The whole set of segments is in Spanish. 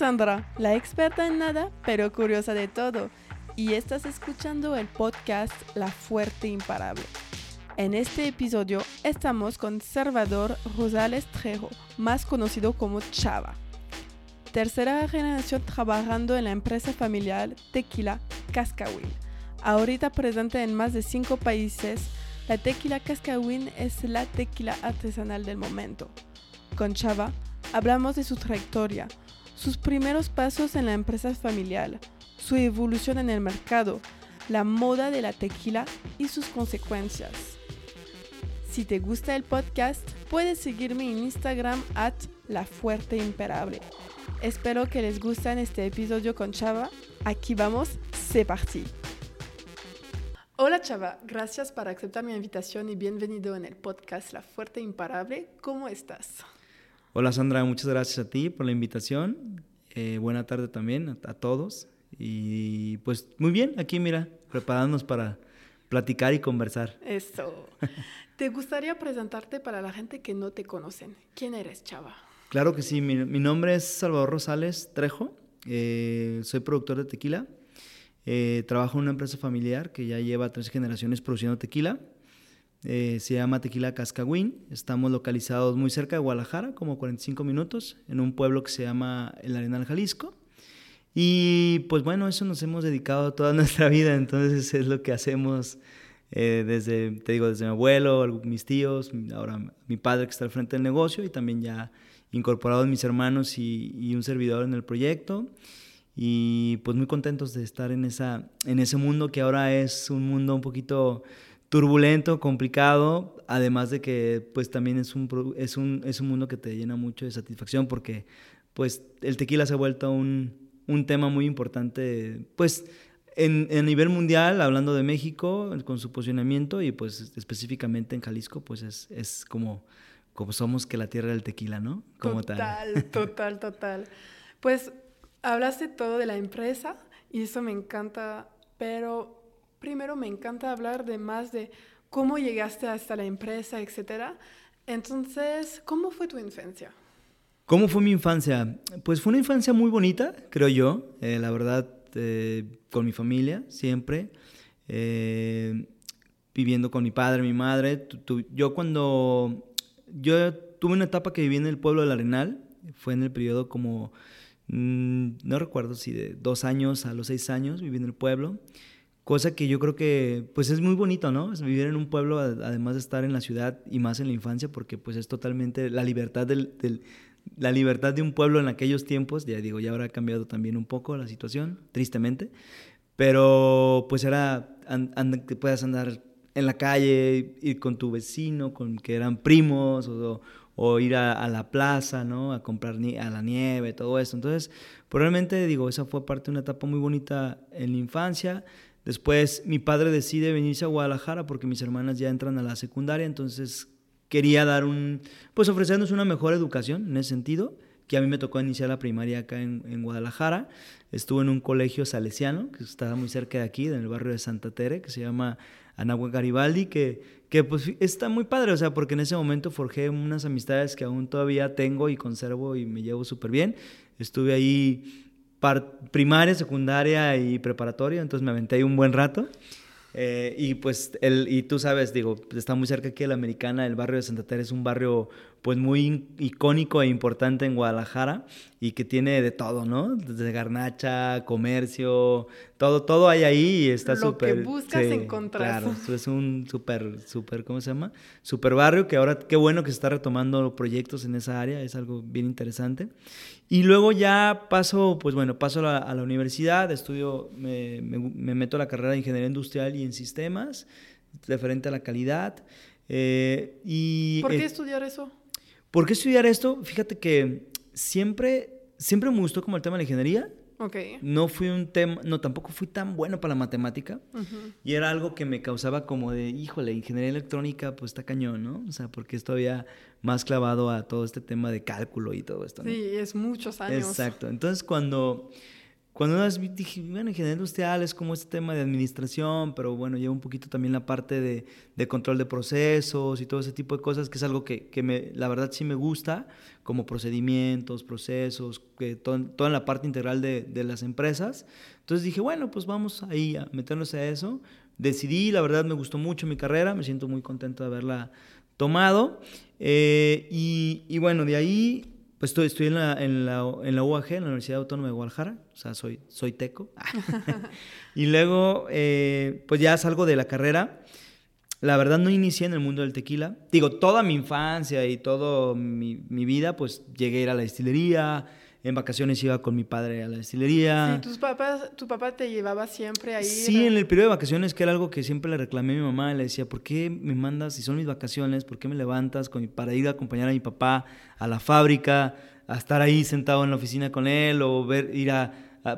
Sandra, la experta en nada, pero curiosa de todo, y estás escuchando el podcast La Fuerte Imparable. En este episodio estamos con Salvador Rosales Trejo, más conocido como Chava. Tercera generación trabajando en la empresa familiar Tequila Cascawin. Ahorita presente en más de cinco países, la Tequila Cascawin es la tequila artesanal del momento. Con Chava hablamos de su trayectoria, sus primeros pasos en la empresa familiar, su evolución en el mercado, la moda de la tequila y sus consecuencias. Si te gusta el podcast, puedes seguirme en Instagram at La Fuerte Imperable. Espero que les guste este episodio con Chava. Aquí vamos, c'est parti. Hola Chava, gracias por aceptar mi invitación y bienvenido en el podcast La Fuerte Imparable. ¿Cómo estás? Hola Sandra, muchas gracias a ti por la invitación. Eh, buena tarde también a, a, todos. Y pues muy bien, aquí mira, preparándonos para platicar y conversar. Eso. ¿Te gustaría presentarte para la gente que no te conocen? ¿Quién eres, Chava? Claro que sí, mi, mi nombre es Salvador Rosales Trejo, eh, soy productor de tequila, eh, trabajo en una empresa familiar que ya lleva tres generaciones produciendo tequila, eh, se llama Tequila Cascagüín, estamos localizados muy cerca de Guadalajara, como 45 minutos, en un pueblo que se llama El Arenal, Jalisco. Y pues bueno, eso nos hemos dedicado toda nuestra vida, entonces es lo que hacemos eh, desde, te digo, desde mi abuelo, mis tíos, ahora mi padre que está al frente del negocio y también ya incorporados mis hermanos y, y, un servidor en el proyecto. Y pues muy contentos de estar en, esa, en ese mundo que ahora es un mundo un poquito turbulento, complicado, además de que pues también es un, es un, es un mundo que te llena mucho de satisfacción porque pues el tequila se ha vuelto un, un tema muy importante, pues en, en, nivel mundial, hablando de México, con su posicionamiento y pues específicamente en Jalisco, pues es, es como, como somos que la tierra del tequila, ¿no? Total, tal. total, total. Pues hablaste todo de la empresa y eso me encanta, pero primero me encanta hablar de más de cómo llegaste hasta la empresa, etcétera. Entonces, ¿cómo fue tu infancia? ¿Cómo fue mi infancia? Pues fue una infancia muy bonita, creo yo. Eh, la verdad, eh, con mi familia, siempre. Eh, viviendo con mi padre, mi madre. Yo cuando... Yo tuve una etapa que viví en el pueblo del Arenal. Fue en el periodo como... Mmm, no recuerdo si de dos años a los seis años viví en el pueblo. Cosa que yo creo que pues es muy bonito, ¿no? Es vivir en un pueblo, además de estar en la ciudad y más en la infancia, porque pues es totalmente la libertad del, del la libertad de un pueblo en aquellos tiempos, ya digo, ya habrá cambiado también un poco la situación, tristemente, pero pues era and, and, que puedas andar en la calle, ir con tu vecino, con que eran primos, o, o ir a, a, la plaza, ¿no? A comprar ni a la nieve, todo eso. Entonces, probablemente, digo, esa fue parte de una etapa muy bonita en la infancia. Después mi padre decide venirse a Guadalajara porque mis hermanas ya entran a la secundaria, entonces quería dar un, pues ofrecernos una mejor educación en ese sentido, que a mí me tocó iniciar la primaria acá en, Guadalajara. Estuve en un colegio salesiano, que estaba muy cerca de aquí, en el barrio de Santa Tere, que se llama Anagua Garibaldi, que, que pues está muy padre, o sea, porque en ese momento forjé unas amistades que aún todavía tengo y conservo y me llevo súper bien. Estuve ahí primaria, secundaria y preparatoria, entonces me aventé ahí un buen rato. Eh, y pues, el, y tú sabes, digo, está muy cerca aquí de la Americana, el barrio de Santa Teresa es un barrio pues muy icónico e importante en Guadalajara y que tiene de todo, ¿no? Desde garnacha, comercio, todo, todo hay ahí y está súper... Lo que buscas sí, encontrar. Claro, es un súper, súper, ¿cómo se llama? Súper barrio que ahora, qué bueno que se está retomando proyectos en esa área, es algo bien interesante. Y luego ya paso, pues bueno, paso a la, a la universidad, estudio, me, me, me meto a la carrera de Ingeniería Industrial y en Sistemas, referente a la calidad. Eh, y, ¿Por qué eh, estudiar eso? ¿Por qué estudiar esto? Fíjate que siempre, siempre me gustó como el tema de la ingeniería. Okay. No fui un tema, no, tampoco fui tan bueno para la matemática. Uh -huh. Y era algo que me causaba como de, híjole, ingeniería electrónica, pues está cañón, ¿no? O sea, porque es todavía más clavado a todo este tema de cálculo y todo esto. ¿no? Sí, es muchos años. Exacto. Entonces, cuando cuando vez dije, bueno, ingeniería industrial es como este tema de administración, pero bueno, lleva un poquito también la parte de, de control de procesos y todo ese tipo de cosas, que es algo que, que me, la verdad sí me gusta, como procedimientos, procesos, que toda la parte integral de, de, las empresas. Entonces dije, bueno, pues vamos ahí a meternos a eso. Decidí, la verdad me gustó mucho mi carrera, me siento muy contento de haberla tomado. Eh, y, y bueno, de ahí pues estoy, estoy en, la, en, la, en la UAG, en la Universidad Autónoma de Guadalajara, o sea, soy, soy teco. y luego, eh, pues ya salgo de la carrera. La verdad no inicié en el mundo del tequila. Digo, toda mi infancia y toda mi, mi vida, pues llegué a ir a la destilería, en vacaciones iba con mi padre a la destilería. Sí, tus papás, tu papá te llevaba siempre ahí. Sí, en el periodo de vacaciones, que era algo que siempre le reclamé a mi mamá, le decía, ¿por qué me mandas, si son mis vacaciones, por qué me levantas con, para ir a acompañar a mi papá a la fábrica, a estar ahí sentado en la oficina con él, o ver, ir a,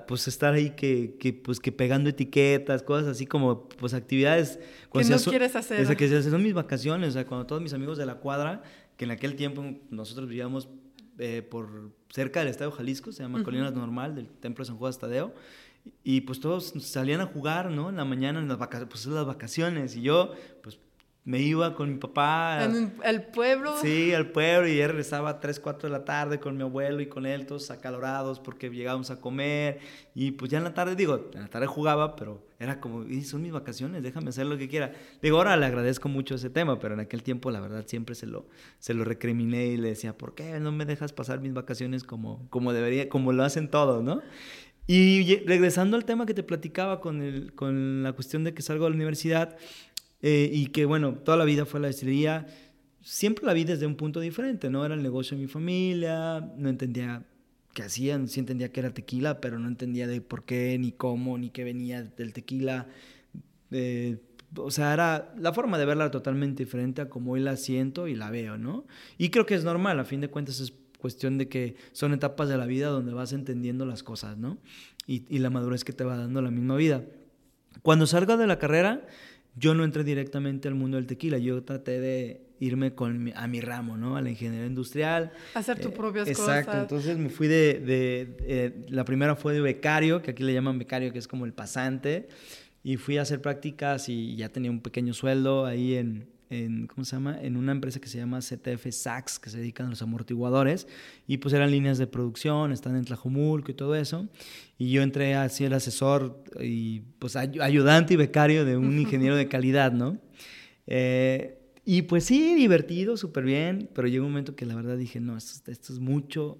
pues estar ahí que, que, pues que pegando etiquetas, cosas así como pues actividades que no quieres hacer. Esa que son mis vacaciones, o sea, cuando todos mis amigos de la cuadra, que en aquel tiempo nosotros vivíamos eh, por cerca del Estadio Jalisco, se llama Colinas Normal, del Templo de San Juan Tadeo. Y pues todos salían a jugar, ¿no? En la mañana, en las vacaciones, pues las vacaciones. Y yo, pues me iba con mi papá. ¿En el pueblo? Sí, al pueblo y ya regresaba a 3, 4 de la tarde con mi abuelo y con él, todos acalorados porque llegábamos a comer. Y pues ya en la tarde, digo, en la tarde jugaba, pero era como, son mis vacaciones, déjame hacer lo que quiera. Digo, ahora le agradezco mucho ese tema, pero en aquel tiempo la verdad siempre se lo, se lo recriminé y le decía, ¿por qué no me dejas pasar mis vacaciones como, como debería, como lo hacen todos, ¿no? Y regresando al tema que te platicaba con, el, con la cuestión de que salgo de la universidad, eh, y que bueno, toda la vida fue la destilería. Siempre la vi desde un punto diferente, ¿no? Era el negocio de mi familia, no entendía qué hacían, sí entendía que era tequila, pero no entendía de por qué, ni cómo, ni qué venía del tequila. Eh, o sea, era la forma de verla totalmente diferente a como hoy la siento y la veo, ¿no? Y creo que es normal, a fin de cuentas es cuestión de que son etapas de la vida donde vas entendiendo las cosas, ¿no? Y, la madurez que te va dando la misma vida. Cuando salgo de la carrera, yo no entré directamente al mundo del tequila, yo traté de irme con a mi ramo, ¿no? A la ingeniería industrial. Hacer tus eh, propias cosas. Exacto, entonces me fui de, de eh, la primera fue de becario, que aquí le llaman becario, que es como el pasante, y fui a hacer prácticas y ya tenía un pequeño sueldo ahí en, en, ¿cómo se llama? En una empresa que se llama CTF Sachs, que se dedican a los amortiguadores, y pues eran líneas de producción, están en Tlajomulco y todo eso, y yo entré así el asesor y pues ayudante y becario de un ingeniero de calidad, ¿no? Eh, y pues sí, divertido, súper bien, pero llegó un momento que la verdad dije, no, esto, esto es mucho,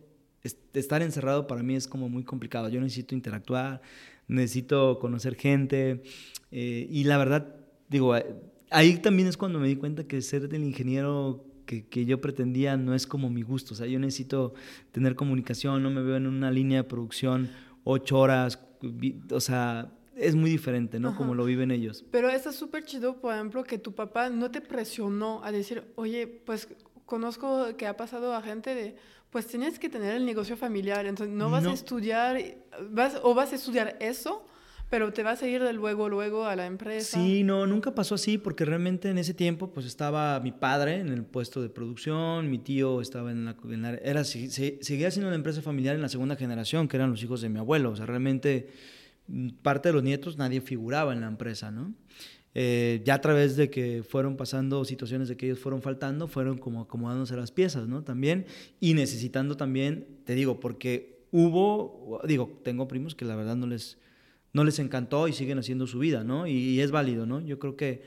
estar encerrado para mí es como muy complicado, yo necesito interactuar, necesito conocer gente, eh, y la verdad, digo, ahí también es cuando me di cuenta que ser el ingeniero que, que, yo pretendía no es como mi gusto. O sea, yo necesito tener comunicación, no me veo en una línea de producción ocho horas. O sea, es muy diferente, ¿no? Como lo viven ellos. Pero está súper chido, por ejemplo, que tu papá no te presionó a decir, oye, pues conozco que ha pasado a gente de, pues tienes que tener el negocio familiar, entonces no vas a estudiar, vas, o vas a estudiar eso pero te vas a ir de luego, luego a la empresa. Sí, no, nunca pasó así porque realmente en ese tiempo pues estaba mi padre en el puesto de producción, mi tío estaba en la... era, seguía siendo una empresa familiar en la segunda generación, que eran los hijos de mi abuelo. O sea, realmente mm, parte de los nietos nadie figuraba en la empresa, ¿no? Eh, ya a través de que fueron pasando situaciones de que ellos fueron faltando, fueron como acomodándose las piezas, ¿no? También, y necesitando también, te digo, porque hubo, digo, tengo primos que la verdad no les no les encantó y siguen haciendo su vida, ¿no? Y, es válido, ¿no? Yo creo que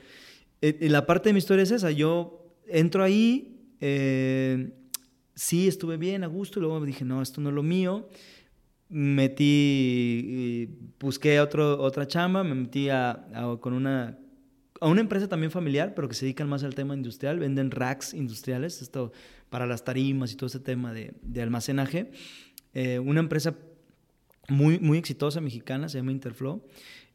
eh, la parte de mi historia es esa. Yo entro ahí, eh, sí estuve bien, a gusto, y luego dije, no, esto no es lo mío. Metí, busqué otro, otra chamba, me metí a, con una, a una empresa también familiar, pero que se dedican más al tema industrial, venden racks industriales, esto para las tarimas y todo ese tema de, de almacenaje. Eh, una empresa muy, muy exitosa mexicana, se llama Interflow,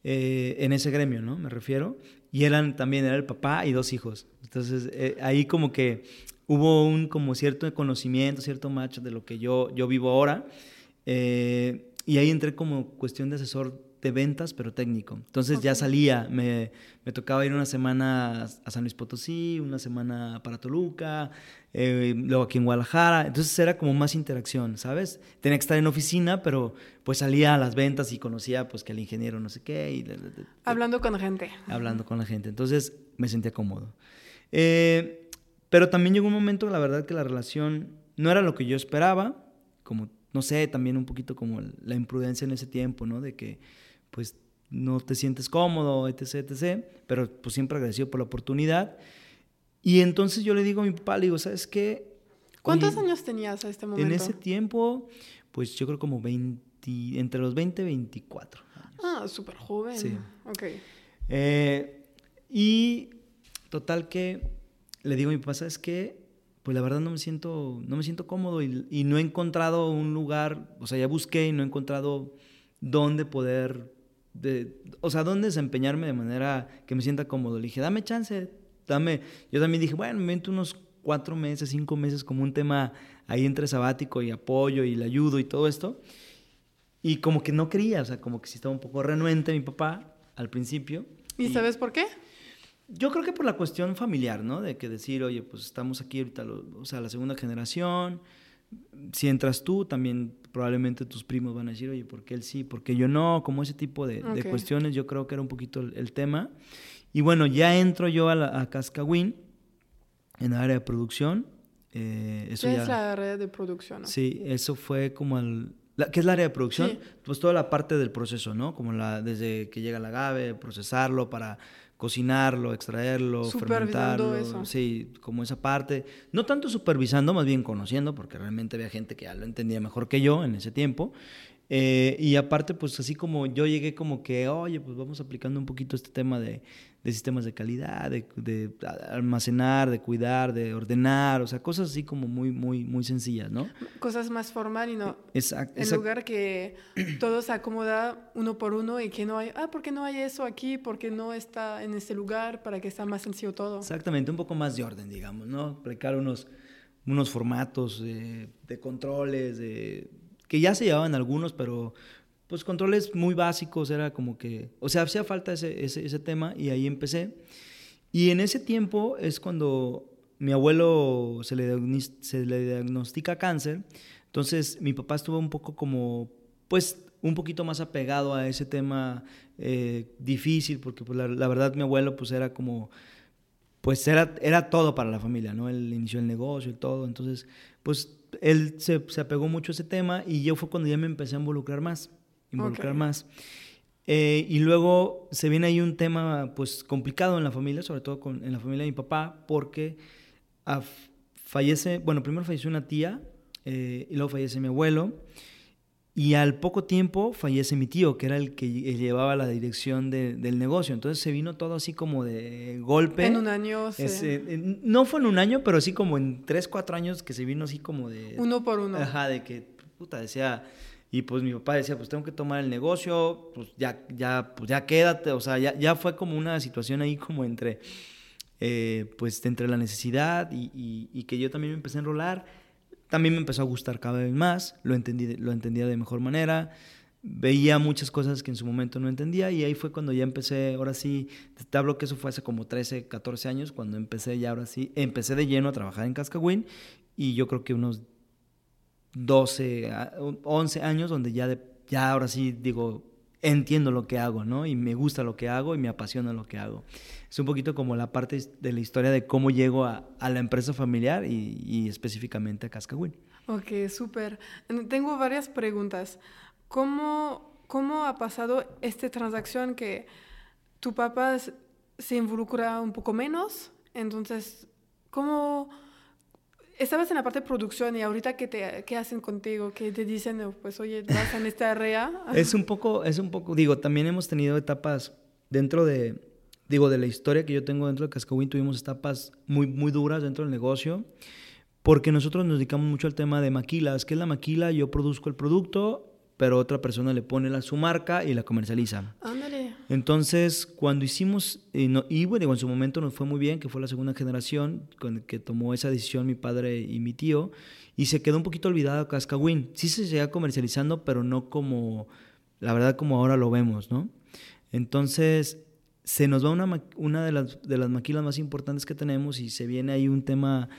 eh, en ese gremio, ¿no? Me refiero. Y eran también, era el papá y dos hijos. Entonces, eh, ahí como que hubo un como cierto conocimiento, cierto macho de lo que yo, yo vivo ahora. Eh, y ahí entré como cuestión de asesor de ventas, pero técnico. Entonces ya salía, me, me, tocaba ir una semana a San Luis Potosí, una semana para Toluca, eh, luego aquí en Guadalajara. Entonces era como más interacción, ¿sabes? Tenía que estar en oficina, pero pues salía a las ventas y conocía pues que el ingeniero no sé qué. Y, hablando con la gente. Hablando con la gente. Entonces me sentía cómodo. Eh, pero también llegó un momento, la verdad, que la relación no era lo que yo esperaba, como, no sé, también un poquito como la imprudencia en ese tiempo, ¿no? De que pues no te sientes cómodo, etc., etc., pero pues siempre agradecido por la oportunidad. Y entonces yo le digo a mi papá, le digo, ¿sabes qué? ¿Cuántos años tenías a este momento? En ese tiempo, pues yo creo como 20, entre los 20 y 24 años. Ah, súper joven. Sí. Ok. Eh, y total que le digo a mi papá, ¿sabes qué? Pues la verdad no me siento, no me siento cómodo y, y no he encontrado un lugar, o sea, ya busqué y no he encontrado dónde poder, de, o sea, dónde desempeñarme de manera que me sienta cómodo. Le dije, dame chance, dame. Yo también dije, bueno, me meto unos cuatro meses, cinco meses como un tema ahí entre sabático y apoyo y le ayudo y todo esto. Y como que no quería, o sea, como que sí estaba un poco renuente mi papá al principio. ¿Y, sabes por qué? Yo creo que por la cuestión familiar, ¿no? De que decir, oye, pues estamos aquí ahorita, o sea, la segunda generación, si entras tú, también probablemente tus primos van a decir, oye, ¿por qué él sí? ¿Por qué yo no? Como ese tipo de, cuestiones, yo creo que era un poquito el, tema. Y bueno, ya entro yo a, la, a Cascawin, en la área de producción. Eh, eso ¿Qué es la área de producción? Sí, eso fue como el... ¿Qué es la área de producción? Pues toda la parte del proceso, ¿no? Como la, desde que llega el agave, procesarlo para cocinarlo, extraerlo, fermentarlo. Eso. Sí, como esa parte. No tanto supervisando, más bien conociendo, porque realmente había gente que ya lo entendía mejor que yo en ese tiempo. Eh, y aparte, pues así como yo llegué como que, oye, pues vamos aplicando un poquito este tema de, de sistemas de calidad, de, almacenar, de cuidar, de ordenar, o sea, cosas así como muy, muy, muy sencillas, ¿no? Cosas más formal y no. Exacto. En lugar que todo se acomoda uno por uno y que no hay, ah, ¿por qué no hay eso aquí? ¿Por qué no está en este lugar? Para que sea más sencillo todo. Exactamente, un poco más de orden, digamos, ¿no? Aplicar unos, unos formatos de, de controles, de que ya se llevaban algunos, pero pues controles muy básicos, era como que, o sea, hacía falta ese, ese, ese tema y ahí empecé. Y en ese tiempo es cuando mi abuelo se le, se le diagnostica cáncer, entonces mi papá estuvo un poco como, pues un poquito más apegado a ese tema eh, difícil, porque pues, la, la, verdad mi abuelo pues era como, pues era, era todo para la familia, ¿no? Él inició el negocio y todo, entonces pues él se, se, apegó mucho a ese tema y yo fue cuando ya me empecé a involucrar más, involucrar más. Eh, y luego se viene ahí un tema pues complicado en la familia, sobre todo con, en la familia de mi papá, porque fallece, bueno, primero falleció una tía eh, y luego fallece mi abuelo. Y al poco tiempo fallece mi tío, que era el que llevaba la dirección del negocio. Entonces se vino todo así como de golpe. En un año. Sí. no fue en un año, pero sí como en tres, cuatro años que se vino así como de... Uno por uno. Ajá, de que, puta, decía... Y pues mi papá decía, pues tengo que tomar el negocio, pues ya, ya, pues ya quédate. O sea, ya, ya fue como una situación ahí como entre, eh, pues entre la necesidad y, y, y que yo también me empecé a enrolar también me empezó a gustar cada vez más, lo, entendí, lo entendía de mejor manera, veía muchas cosas que en su momento no entendía y ahí fue cuando ya empecé, ahora sí, te hablo que eso fue hace como 13, 14 años, cuando empecé ya ahora sí, empecé de lleno a trabajar en Cascagüín y yo creo que unos 12, 11 años donde ya, ya ahora sí digo, entiendo lo que hago, ¿no? Y me gusta lo que hago y me apasiona lo que hago. Es un poquito como la parte de la historia de cómo llego a, la empresa familiar y, específicamente a Cascagüín. Ok, súper. Tengo varias preguntas. ¿Cómo, ¿Cómo ha pasado esta transacción que tu papá se involucra un poco menos? Entonces, ¿cómo estabas en la parte de producción y ahorita qué te qué hacen contigo, qué te dicen, pues oye, vas en esta área. es un poco, es un poco, digo, también hemos tenido etapas dentro de, digo, de la historia que yo tengo dentro de Cascawin, tuvimos etapas muy, muy duras dentro del negocio, porque nosotros nos dedicamos mucho al tema de maquilas. ¿Qué es la maquila? Yo produzco el producto, pero otra persona le pone la, su marca y la comercializa. Ándale. Entonces, cuando hicimos, y, no, y bueno, en su momento nos fue muy bien, que fue la segunda generación con, que tomó esa decisión mi padre y mi tío, y se quedó un poquito olvidado Cascawin. Sí se seguía comercializando, pero no como la verdad como ahora lo vemos, ¿no? Entonces, se nos va una, una de, las, de las maquilas más importantes que tenemos y se viene ahí un tema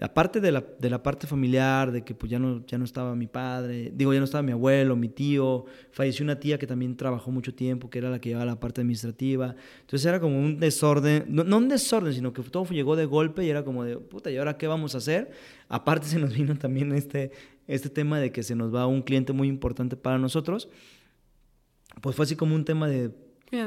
aparte de la, de la, parte familiar, de que pues ya no, ya no estaba mi padre, digo, ya no estaba mi abuelo, mi tío, falleció una tía que también trabajó mucho tiempo, que era la que llevaba la parte administrativa. Entonces era como un desorden, no, no un desorden, sino que todo llegó de golpe y era como de, puta, ¿y ahora qué vamos a hacer? Aparte se nos vino también este, este tema de que se nos va un cliente muy importante para nosotros. Pues fue así como un tema de,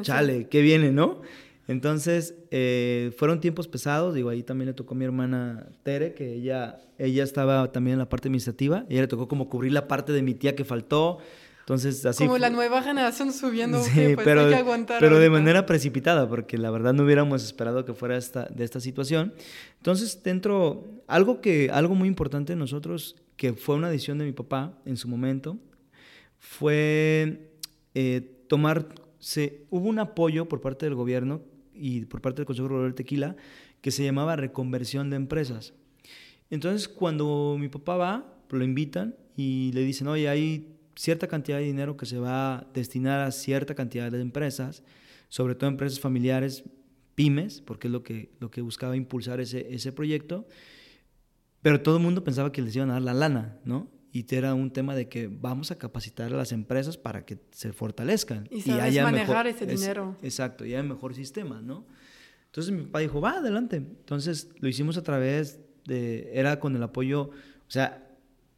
chale, ¿qué viene, no? Entonces, eh, fueron tiempos pesados, digo, ahí también le tocó a mi hermana Tere, que ella, ella estaba también en la parte administrativa, ella le tocó como cubrir la parte de mi tía que faltó, entonces así... Como la nueva generación subiendo, sí, pues pero, hay que aguantar. Pero de manera precipitada, porque la verdad no hubiéramos esperado que fuera esta, de esta situación. Entonces, dentro, algo, que, algo muy importante en nosotros, que fue una decisión de mi papá en su momento, fue eh, tomar... Se, hubo un apoyo por parte del gobierno y por parte del Consejo Regulador Tequila que se llamaba reconversión de empresas. Entonces, cuando mi papá va, lo invitan y le dicen, oye, hay cierta cantidad de dinero que se va a destinar a cierta cantidad de empresas, sobre todo empresas familiares, pymes, porque es lo que, lo que buscaba impulsar ese, ese proyecto, pero todo el mundo pensaba que les iban a dar la lana, ¿no? Y era un tema de que vamos a capacitar a las empresas para que se fortalezcan. Y, haya manejar ese dinero. exacto, y haya mejor sistema, ¿no? Entonces mi papá dijo, va, adelante. Entonces lo hicimos a través de, era con el apoyo, o sea,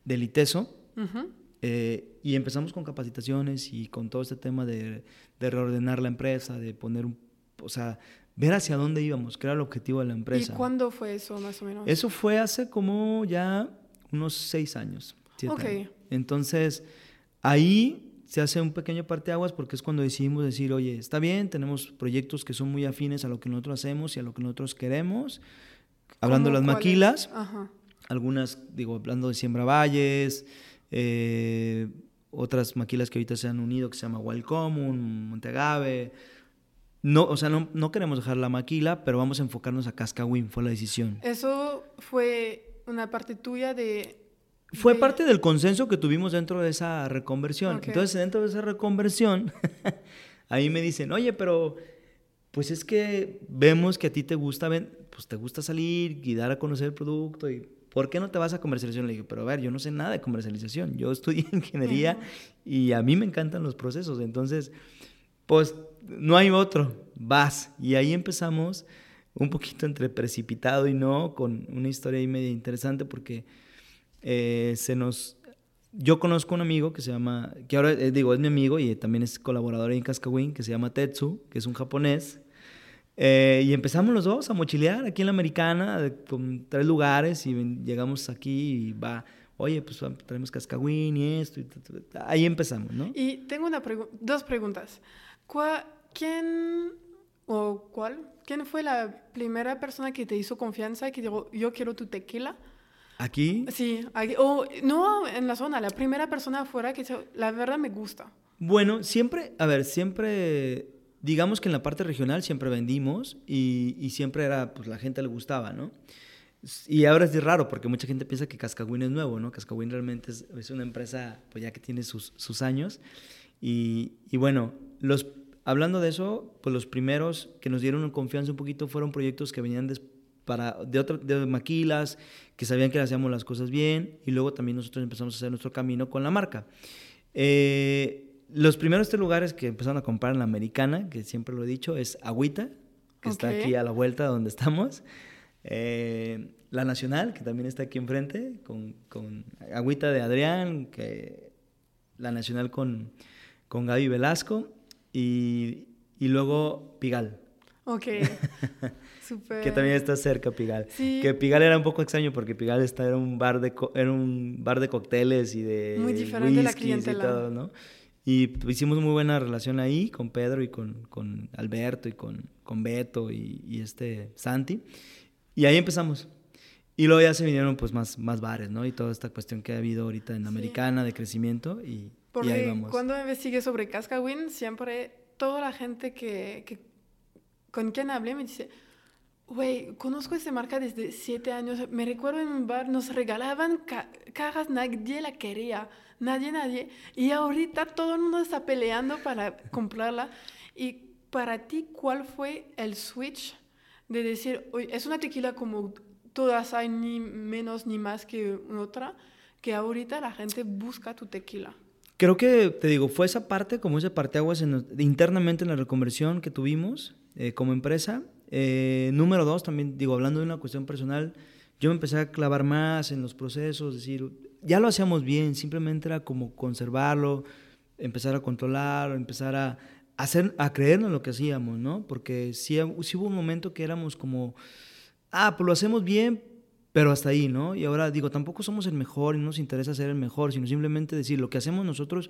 del ITESO. Eh, y empezamos con capacitaciones y con todo este tema de, de, reordenar la empresa, de poner un, o sea, ver hacia dónde íbamos, que era el objetivo de la empresa. ¿Y cuándo fue eso, más o menos? Eso fue hace como ya unos seis años. Entonces, ahí se hace un pequeño parteaguas porque es cuando decidimos decir, oye, está bien, tenemos proyectos que son muy afines a lo que nosotros hacemos y a lo que nosotros queremos. Hablando de las maquilas, algunas, digo, hablando de Siembra Valles, eh, otras maquilas que ahorita se han unido que se llama Wild Common, Montegave. No, o sea, no, no, queremos dejar la maquila, pero vamos a enfocarnos a Cascawin, fue la decisión. Eso fue una parte tuya de fue parte del consenso que tuvimos dentro de esa reconversión. Entonces, dentro de esa reconversión, ahí me dicen, oye, pero pues es que vemos que a ti te gusta, pues te gusta salir y dar a conocer el producto y ¿por qué no te vas a comercialización? Le dije, pero a ver, yo no sé nada de comercialización, yo estudié ingeniería y a mí me encantan los procesos, entonces, pues no hay otro, vas. Y ahí empezamos un poquito entre precipitado y no, con una historia ahí media interesante porque eh, se nos... Yo conozco un amigo que se llama, que ahora eh, digo, es mi amigo y también es colaborador en Cascawin, que se llama Tetsu, que es un japonés. Eh, y empezamos los dos a mochilear aquí en la Americana, con tres lugares, y llegamos aquí y va, oye, pues traemos Cascawin y esto. Y ahí empezamos, ¿no? Y tengo una dos preguntas. ¿Quién o cuál? ¿Quién fue la primera persona que te hizo confianza y que dijo, yo quiero tu tequila? ¿Aquí? Sí, o no en la zona, la primera persona afuera que la verdad me gusta. Bueno, siempre, a ver, siempre, digamos que en la parte regional siempre vendimos y, y siempre era, pues la gente le gustaba, ¿no? Y ahora es raro porque mucha gente piensa que Cascawin es nuevo, ¿no? Cascawin realmente es, es, una empresa, pues ya que tiene sus, sus años. Y, y, bueno, los, hablando de eso, pues los primeros que nos dieron confianza un poquito fueron proyectos que venían después para, de, otro, de maquilas, que sabían que hacíamos las cosas bien, y luego también nosotros empezamos a hacer nuestro camino con la marca. Eh, los primeros tres lugares que empezaron a comprar en la americana, que siempre lo he dicho, es Agüita, que está aquí a la vuelta donde estamos. Eh, la Nacional, que también está aquí enfrente, con, con Agüita de Adrián, que, la Nacional con, con Gaby Velasco, y, y luego Pigal. Ok. Que también está cerca Pigal. Que Pigal era un poco extraño porque Pigal está, era, un bar de era un bar de cócteles y de Muy diferente la clientela. y todo, ¿no? Y hicimos muy buena relación ahí con Pedro y con, con Alberto y con, con Beto y, este Santi. Y ahí empezamos. Y luego ya se vinieron pues más, más bares, ¿no? Y toda esta cuestión que ha habido ahorita en Americana de crecimiento y, porque ahí vamos. cuando investigué sobre Cascawin, siempre toda la gente que, que con quien hablé me dice, Güey, conozco esa marca desde siete años. Me recuerdo en un bar, nos regalaban cajas, nadie la quería. Nadie, nadie. Y ahorita todo el mundo está peleando para comprarla. Y para ti, ¿cuál fue el switch de decir, oye, es una tequila como todas hay, ni menos ni más que otra, que ahorita la gente busca tu tequila? Creo que, te digo, fue esa parte, como ese parteaguas en, internamente en la reconversión que tuvimos eh, como empresa. Eh, número dos, también, digo, hablando de una cuestión personal, yo me empecé a clavar más en los procesos, decir, ya lo hacíamos bien, simplemente era como conservarlo, empezar a controlar, empezar a, hacer, a creernos lo que hacíamos, ¿no? Porque sí, sí hubo un momento que éramos como, ah, pues lo hacemos bien, pero hasta ahí, ¿no? Y ahora digo, tampoco somos el mejor y no nos interesa ser el mejor, sino simplemente decir lo que hacemos nosotros,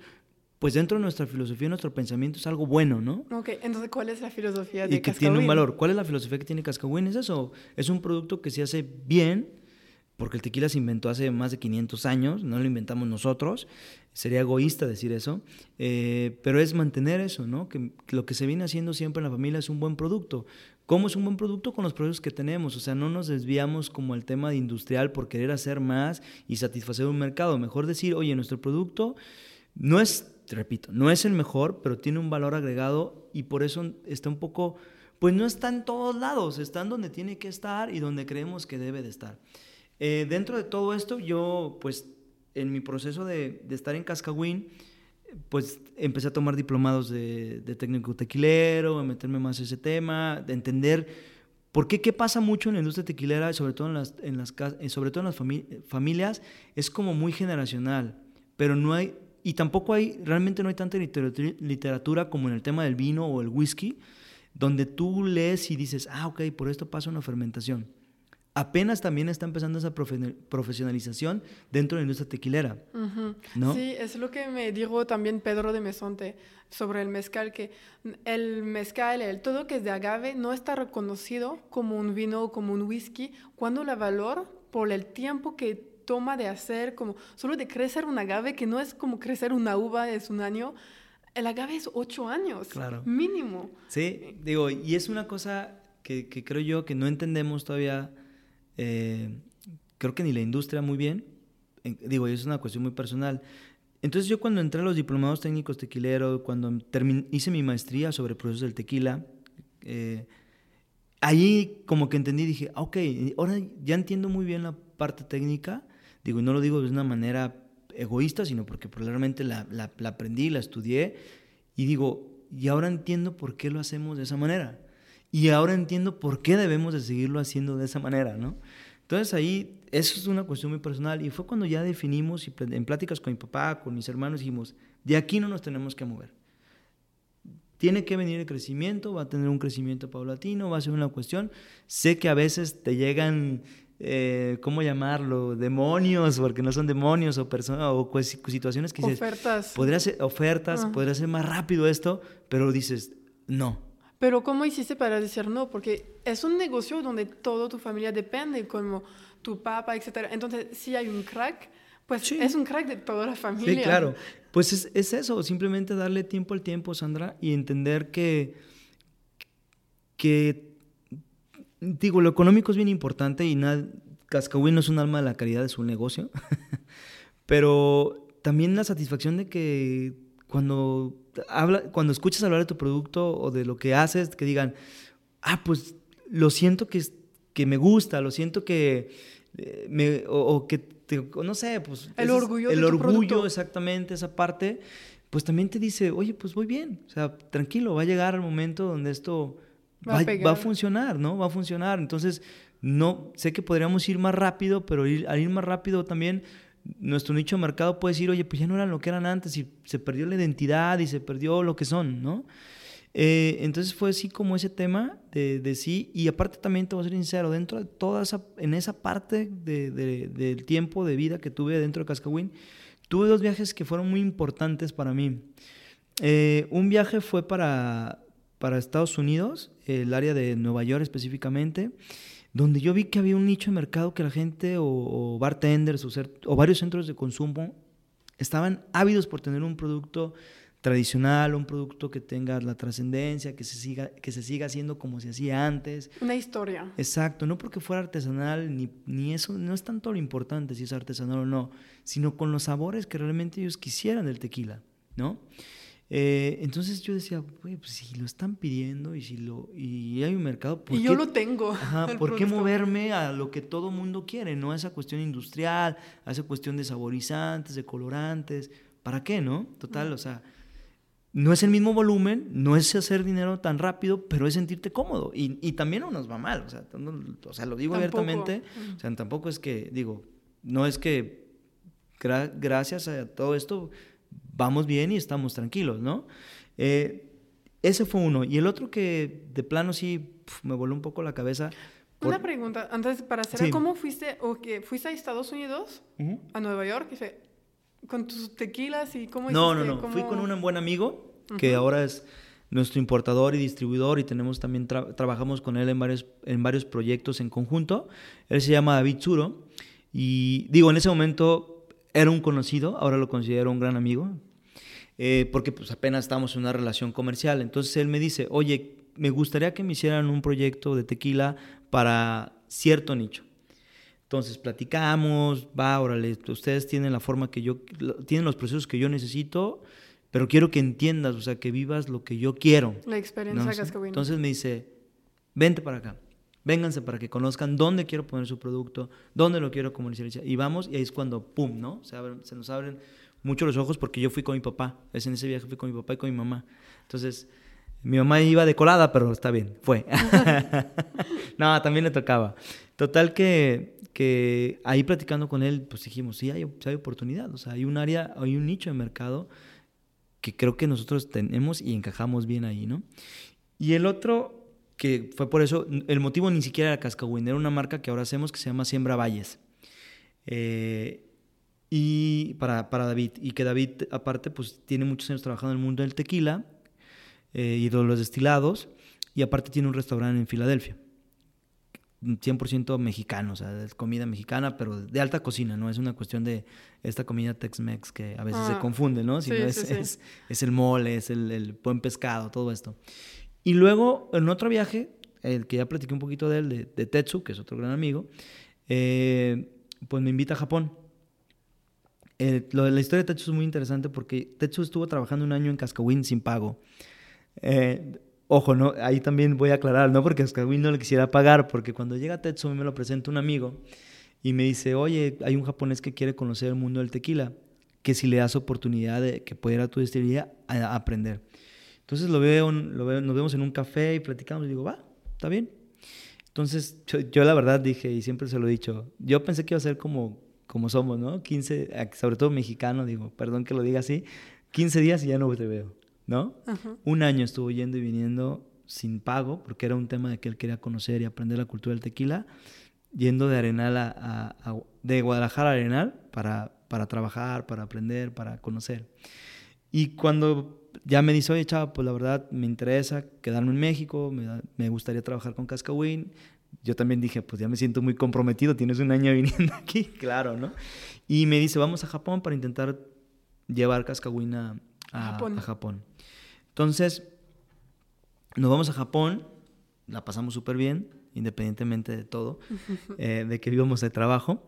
pues dentro de nuestra filosofía, nuestro pensamiento es algo bueno, ¿no? Ok, entonces, ¿cuál es la filosofía de Y que tiene un valor. ¿Cuál es la filosofía que tiene Cascawin? Es eso, es un producto que se hace bien, porque el tequila se inventó hace más de 500 años, no lo inventamos nosotros, sería egoísta decir eso, eh, pero es mantener eso, ¿no? Que, que, lo que se viene haciendo siempre en la familia es un buen producto. ¿Cómo es un buen producto? Con los productos que tenemos. O sea, no nos desviamos como el tema de industrial por querer hacer más y satisfacer un mercado. Mejor decir, oye, nuestro producto no es, repito, no es el mejor, pero tiene un valor agregado y por eso está un poco, pues no está en todos lados, está en donde tiene que estar y donde creemos que debe de estar. Eh, dentro de todo esto, yo, pues, en mi proceso de, de estar en Cascawin, pues empecé a tomar diplomados de, técnico tequilero, a meterme más en ese tema, de entender por qué, qué pasa mucho en la industria tequilera, sobre todo en las, en las, eh, sobre todo en las familias, es como muy generacional, pero no hay, y tampoco hay, realmente no hay tanta literatura como en el tema del vino o el whisky, donde tú lees y dices, ah, ok, por esto pasa una fermentación apenas también está empezando esa profesionalización dentro de la industria tequilera. ¿no? Sí, es lo que me dijo también Pedro de Mesonte sobre el mezcal, que el mezcal, el todo que es de agave, no está reconocido como un vino o como un whisky, cuando la valor por el tiempo que toma de hacer, como solo de crecer un agave, que no es como crecer una uva, es un año, el agave es ocho años, claro. mínimo. Sí, digo, y es una cosa que, que creo yo que no entendemos todavía eh, creo que ni la industria muy bien. digo, es una cuestión muy personal. Entonces yo cuando entré a los diplomados técnicos tequileros, cuando hice mi maestría sobre procesos del tequila, eh, ahí como que entendí, dije, ah, ok, ahora ya entiendo muy bien la parte técnica. Digo, y no lo digo de una manera egoísta, sino porque probablemente la, la, la aprendí, la estudié. Y digo, y ahora entiendo por qué lo hacemos de esa manera. Y ahora entiendo por qué debemos de seguirlo haciendo de esa manera, ¿no? Entonces ahí, eso es una cuestión muy personal y fue cuando ya definimos y en pláticas con mi papá, con mis hermanos, dijimos, de aquí no nos tenemos que mover. Tiene que venir el crecimiento, va a tener un crecimiento paulatino, va a ser una cuestión. Sé que a veces te llegan, eh, ¿cómo llamarlo? Demonios, porque no son demonios o personas o situaciones que dices, ofertas. Podría ser ofertas, ah. podría ser más rápido esto, pero dices, no, pero ¿cómo hiciste para decir no? Porque es un negocio donde toda tu familia depende, como tu papá, etc. Entonces, si hay un crack, pues es un crack de toda la familia. Sí, claro. Pues es, es, eso, simplemente darle tiempo al tiempo, Sandra, y entender que, que, digo, lo económico es bien importante y nada, Cascahuín no es un alma de la caridad, es un negocio. Pero también la satisfacción de que cuando habla, cuando escuchas hablar de tu producto o de lo que haces, que digan, ah, pues lo siento que, que me gusta, lo siento que eh, me, o, que, no sé, pues... El orgullo. El orgullo, exactamente, esa parte, pues también te dice, oye, pues voy bien, o sea, tranquilo, va a llegar el momento donde esto va, va, a, funcionar, ¿no? Va a funcionar. Entonces, no, sé que podríamos ir más rápido, pero ir, al ir más rápido también nuestro nicho de mercado puede decir, oye, pues ya no eran lo que eran antes y se perdió la identidad y se perdió lo que son, ¿no? Eh, entonces fue así como ese tema de, de, sí, y aparte también te voy a ser sincero, dentro de toda esa, en esa parte de, del tiempo de vida que tuve dentro de Cascahuín, tuve dos viajes que fueron muy importantes para mí. Eh, un viaje fue para, para Estados Unidos, el área de Nueva York específicamente, donde yo vi que había un nicho de mercado que la gente o, bartenders o, varios centros de consumo estaban ávidos por tener un producto tradicional, un producto que tenga la trascendencia, que se siga que se siga haciendo como se hacía antes. Una historia. Exacto, no porque fuera artesanal ni, ni eso no es tanto lo importante si es artesanal o no, sino con los sabores que realmente ellos quisieran del tequila, ¿no? Eh, entonces yo decía, pues si lo están pidiendo y si lo y hay un mercado, ¿por y yo lo tengo. Ajá, ¿Por qué moverme a lo que todo mundo quiere, no a esa cuestión industrial, a esa cuestión de saborizantes, de colorantes? ¿Para qué, no? Total, o sea, no es el mismo volumen, no es hacer dinero tan rápido, pero es sentirte cómodo. Y, y también no nos va mal, o sea, o sea lo digo abiertamente, o sea, tampoco es que, digo, no es que gracias a todo esto vamos bien y estamos tranquilos, ¿no? Eh, ese fue uno. Y el otro que de plano sí me voló un poco la cabeza. Una pregunta, antes para hacer, ¿cómo fuiste o que fuiste a Estados Unidos, a Nueva York, con tus tequilas y cómo No, no, no, fui con un buen amigo que ahora es nuestro importador y distribuidor y tenemos también trabajamos con él en varios en varios proyectos en conjunto. Él se llama David Zuro y digo, en ese momento era un conocido, ahora lo considero un gran amigo, eh, porque pues apenas estamos en una relación comercial. Entonces él me dice, oye, me gustaría que me hicieran un proyecto de tequila para cierto nicho. Entonces platicamos, va, órale, ustedes tienen la forma que yo, tienen los procesos que yo necesito, pero quiero que entiendas, o sea, que vivas lo que yo quiero. La experiencia ¿no? Entonces me dice, vente para acá, vénganse para que conozcan dónde quiero poner su producto, dónde lo quiero comercializar. Y vamos, y ahí es cuando, ¡pum!, ¿no? Se, se nos abren mucho los ojos porque yo fui con mi papá. Es en ese viaje fui con mi papá y con mi mamá. Entonces, mi mamá iba de colada, pero está bien, fue. no, también le tocaba. Total que, que ahí platicando con él, pues dijimos, sí, hay, hay oportunidad. O sea, hay un área, hay un nicho de mercado que creo que nosotros tenemos y encajamos bien ahí, ¿no? Y el otro, que fue por eso, el motivo ni siquiera era Cascahuín, era una marca que ahora hacemos que se llama Siembra Valles. Eh, y para, para, David. Y que David, aparte, pues tiene muchos años trabajando en el mundo del tequila eh, y de los destilados. Y aparte tiene un restaurante en Filadelfia. 100% mexicano, o sea, es comida mexicana, pero de alta cocina, ¿no? Es una cuestión de esta comida Tex-Mex que a veces se ah, confunde, ¿no? Si es, Es, es, el mole, es el, el, buen pescado, todo esto. Y luego, en otro viaje, el que ya platiqué un poquito de él, de, de Tetsu, que es otro gran amigo, eh, pues me invita a Japón eh, la historia de Tetsu es muy interesante porque Tetsu estuvo trabajando un año en Cascahuín sin pago. Eh, ojo, ¿no? ahí también voy a aclarar, no porque Cascahuín no le quisiera pagar, porque cuando llega Tetsu me lo presenta un amigo y me dice, oye, hay un japonés que quiere conocer el mundo del tequila, que si le das oportunidad de que pueda ir a tu destilería aprender. Entonces lo veo, lo veo, nos vemos en un café y platicamos y digo, va, está bien. Entonces yo, yo la verdad dije, y siempre se lo he dicho, yo pensé que iba a ser como como somos, ¿no? 15, sobre todo mexicano, digo, perdón que lo diga así, 15 días y ya no te veo, ¿no? Un año estuvo yendo y viniendo sin pago, porque era un tema de que él quería conocer y aprender la cultura del tequila, yendo de Arenal a, de Guadalajara a Arenal para, para trabajar, para aprender, para conocer. Y cuando ya me dice, oye, chava, pues la verdad me interesa quedarme en México, me, me gustaría trabajar con Cascahuín, yo también dije, pues ya me siento muy comprometido, tienes un año viniendo aquí, claro, ¿no? Y me dice, vamos a Japón para intentar llevar Cascahuina a, Japón. Entonces, nos vamos a Japón, la pasamos súper bien, independientemente de todo, eh, de que vivamos de trabajo.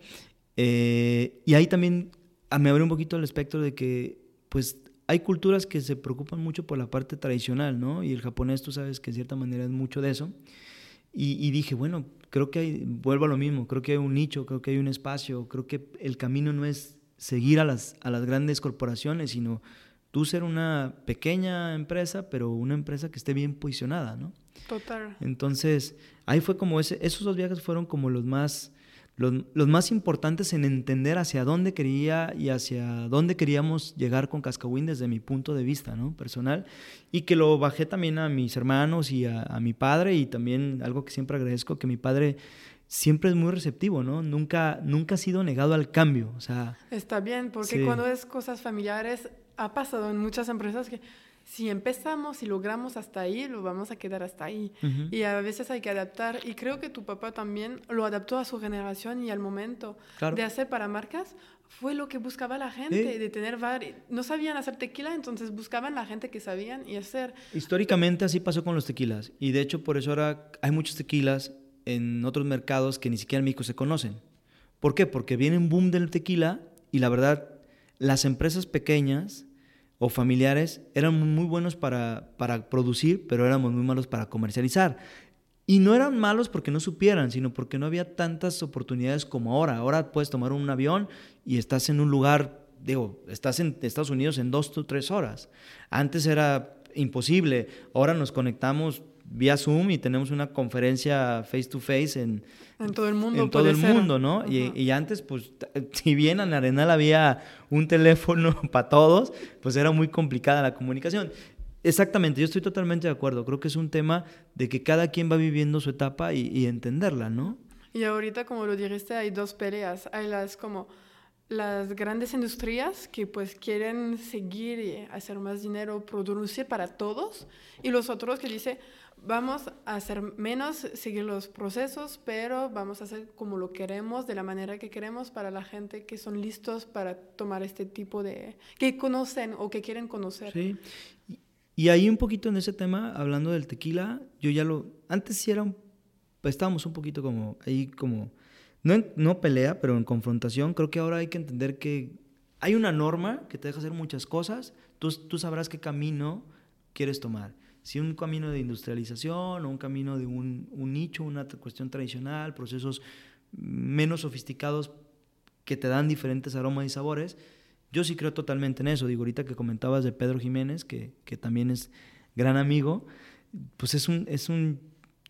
Eh, y ahí también me abrió un poquito el espectro de que, pues, hay culturas que se preocupan mucho por la parte tradicional, ¿no? Y el japonés, tú sabes que en cierta manera es mucho de eso. Y, dije, bueno, creo que hay, vuelvo a lo mismo, creo que hay un nicho, creo que hay un espacio, creo que el camino no es seguir a las, a las grandes corporaciones, sino tú ser una pequeña empresa, pero una empresa que esté bien posicionada, ¿no? Total. Entonces, ahí fue como ese, esos dos viajes fueron como los más los, más importantes en entender hacia dónde quería y hacia dónde queríamos llegar con Cascahuín desde mi punto de vista ¿no? personal y que lo bajé también a mis hermanos y a, mi padre y también algo que siempre agradezco, que mi padre siempre es muy receptivo, ¿no? Nunca, nunca ha sido negado al cambio, o sea... Está bien, porque cuando es cosas familiares, ha pasado en muchas empresas que si empezamos y logramos hasta ahí, lo vamos a quedar hasta ahí. Y a veces hay que adaptar. Y creo que tu papá también lo adaptó a su generación y al momento de hacer para marcas. Fue lo que buscaba la gente, de tener No sabían hacer tequila, entonces buscaban la gente que sabían y hacer. Históricamente así pasó con los tequilas. Y de hecho, por eso ahora hay muchos tequilas en otros mercados que ni siquiera en México se conocen. ¿Por qué? Porque viene un boom del tequila y la verdad, las empresas pequeñas o familiares eran muy buenos para, para producir, pero éramos muy malos para comercializar. Y no eran malos porque no supieran, sino porque no había tantas oportunidades como ahora. Ahora puedes tomar un avión y estás en un lugar, digo, estás en Estados Unidos en dos o tres horas. Antes era imposible. Ahora nos conectamos vía Zoom y tenemos una conferencia face to face en, en todo el mundo. En todo el mundo, ¿no? Y, y, antes, pues, si bien en Arenal había un teléfono para todos, pues era muy complicada la comunicación. Exactamente, yo estoy totalmente de acuerdo. Creo que es un tema de que cada quien va viviendo su etapa y, y entenderla, ¿no? Y ahorita, como lo dijiste, hay dos peleas. Hay las como las grandes industrias que pues quieren seguir y hacer más dinero, producir para todos, y los otros que dicen, vamos a hacer menos, seguir los procesos, pero vamos a hacer como lo queremos, de la manera que queremos para la gente que son listos para tomar este tipo de, que conocen o que quieren conocer. Sí. Y ahí un poquito en ese tema, hablando del tequila, yo ya lo, antes sí era, pues estábamos un poquito como, ahí como, no, no pelea, pero en confrontación, creo que ahora hay que entender que hay una norma que te deja hacer muchas cosas, tú, tú sabrás qué camino quieres tomar si un camino de industrialización o un camino de un, nicho, una cuestión tradicional, procesos menos sofisticados que te dan diferentes aromas y sabores, yo sí creo totalmente en eso. Digo, ahorita que comentabas de Pedro Jiménez, que, también es gran amigo, pues es un, es un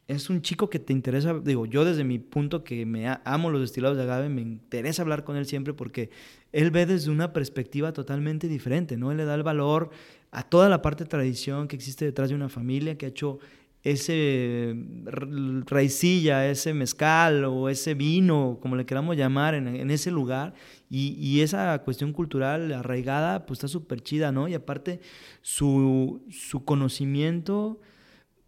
es un chico que te interesa, digo, yo desde mi punto que me amo los destilados de agave, me interesa hablar con él siempre porque él ve desde una perspectiva totalmente diferente, ¿no? Él le da el valor a toda la parte tradición que existe detrás de una familia que ha hecho ese raicilla, ese mezcal o ese vino, como le queramos llamar, en, ese lugar. Y, y, esa cuestión cultural arraigada, pues está súper chida, ¿no? Y aparte, su, su conocimiento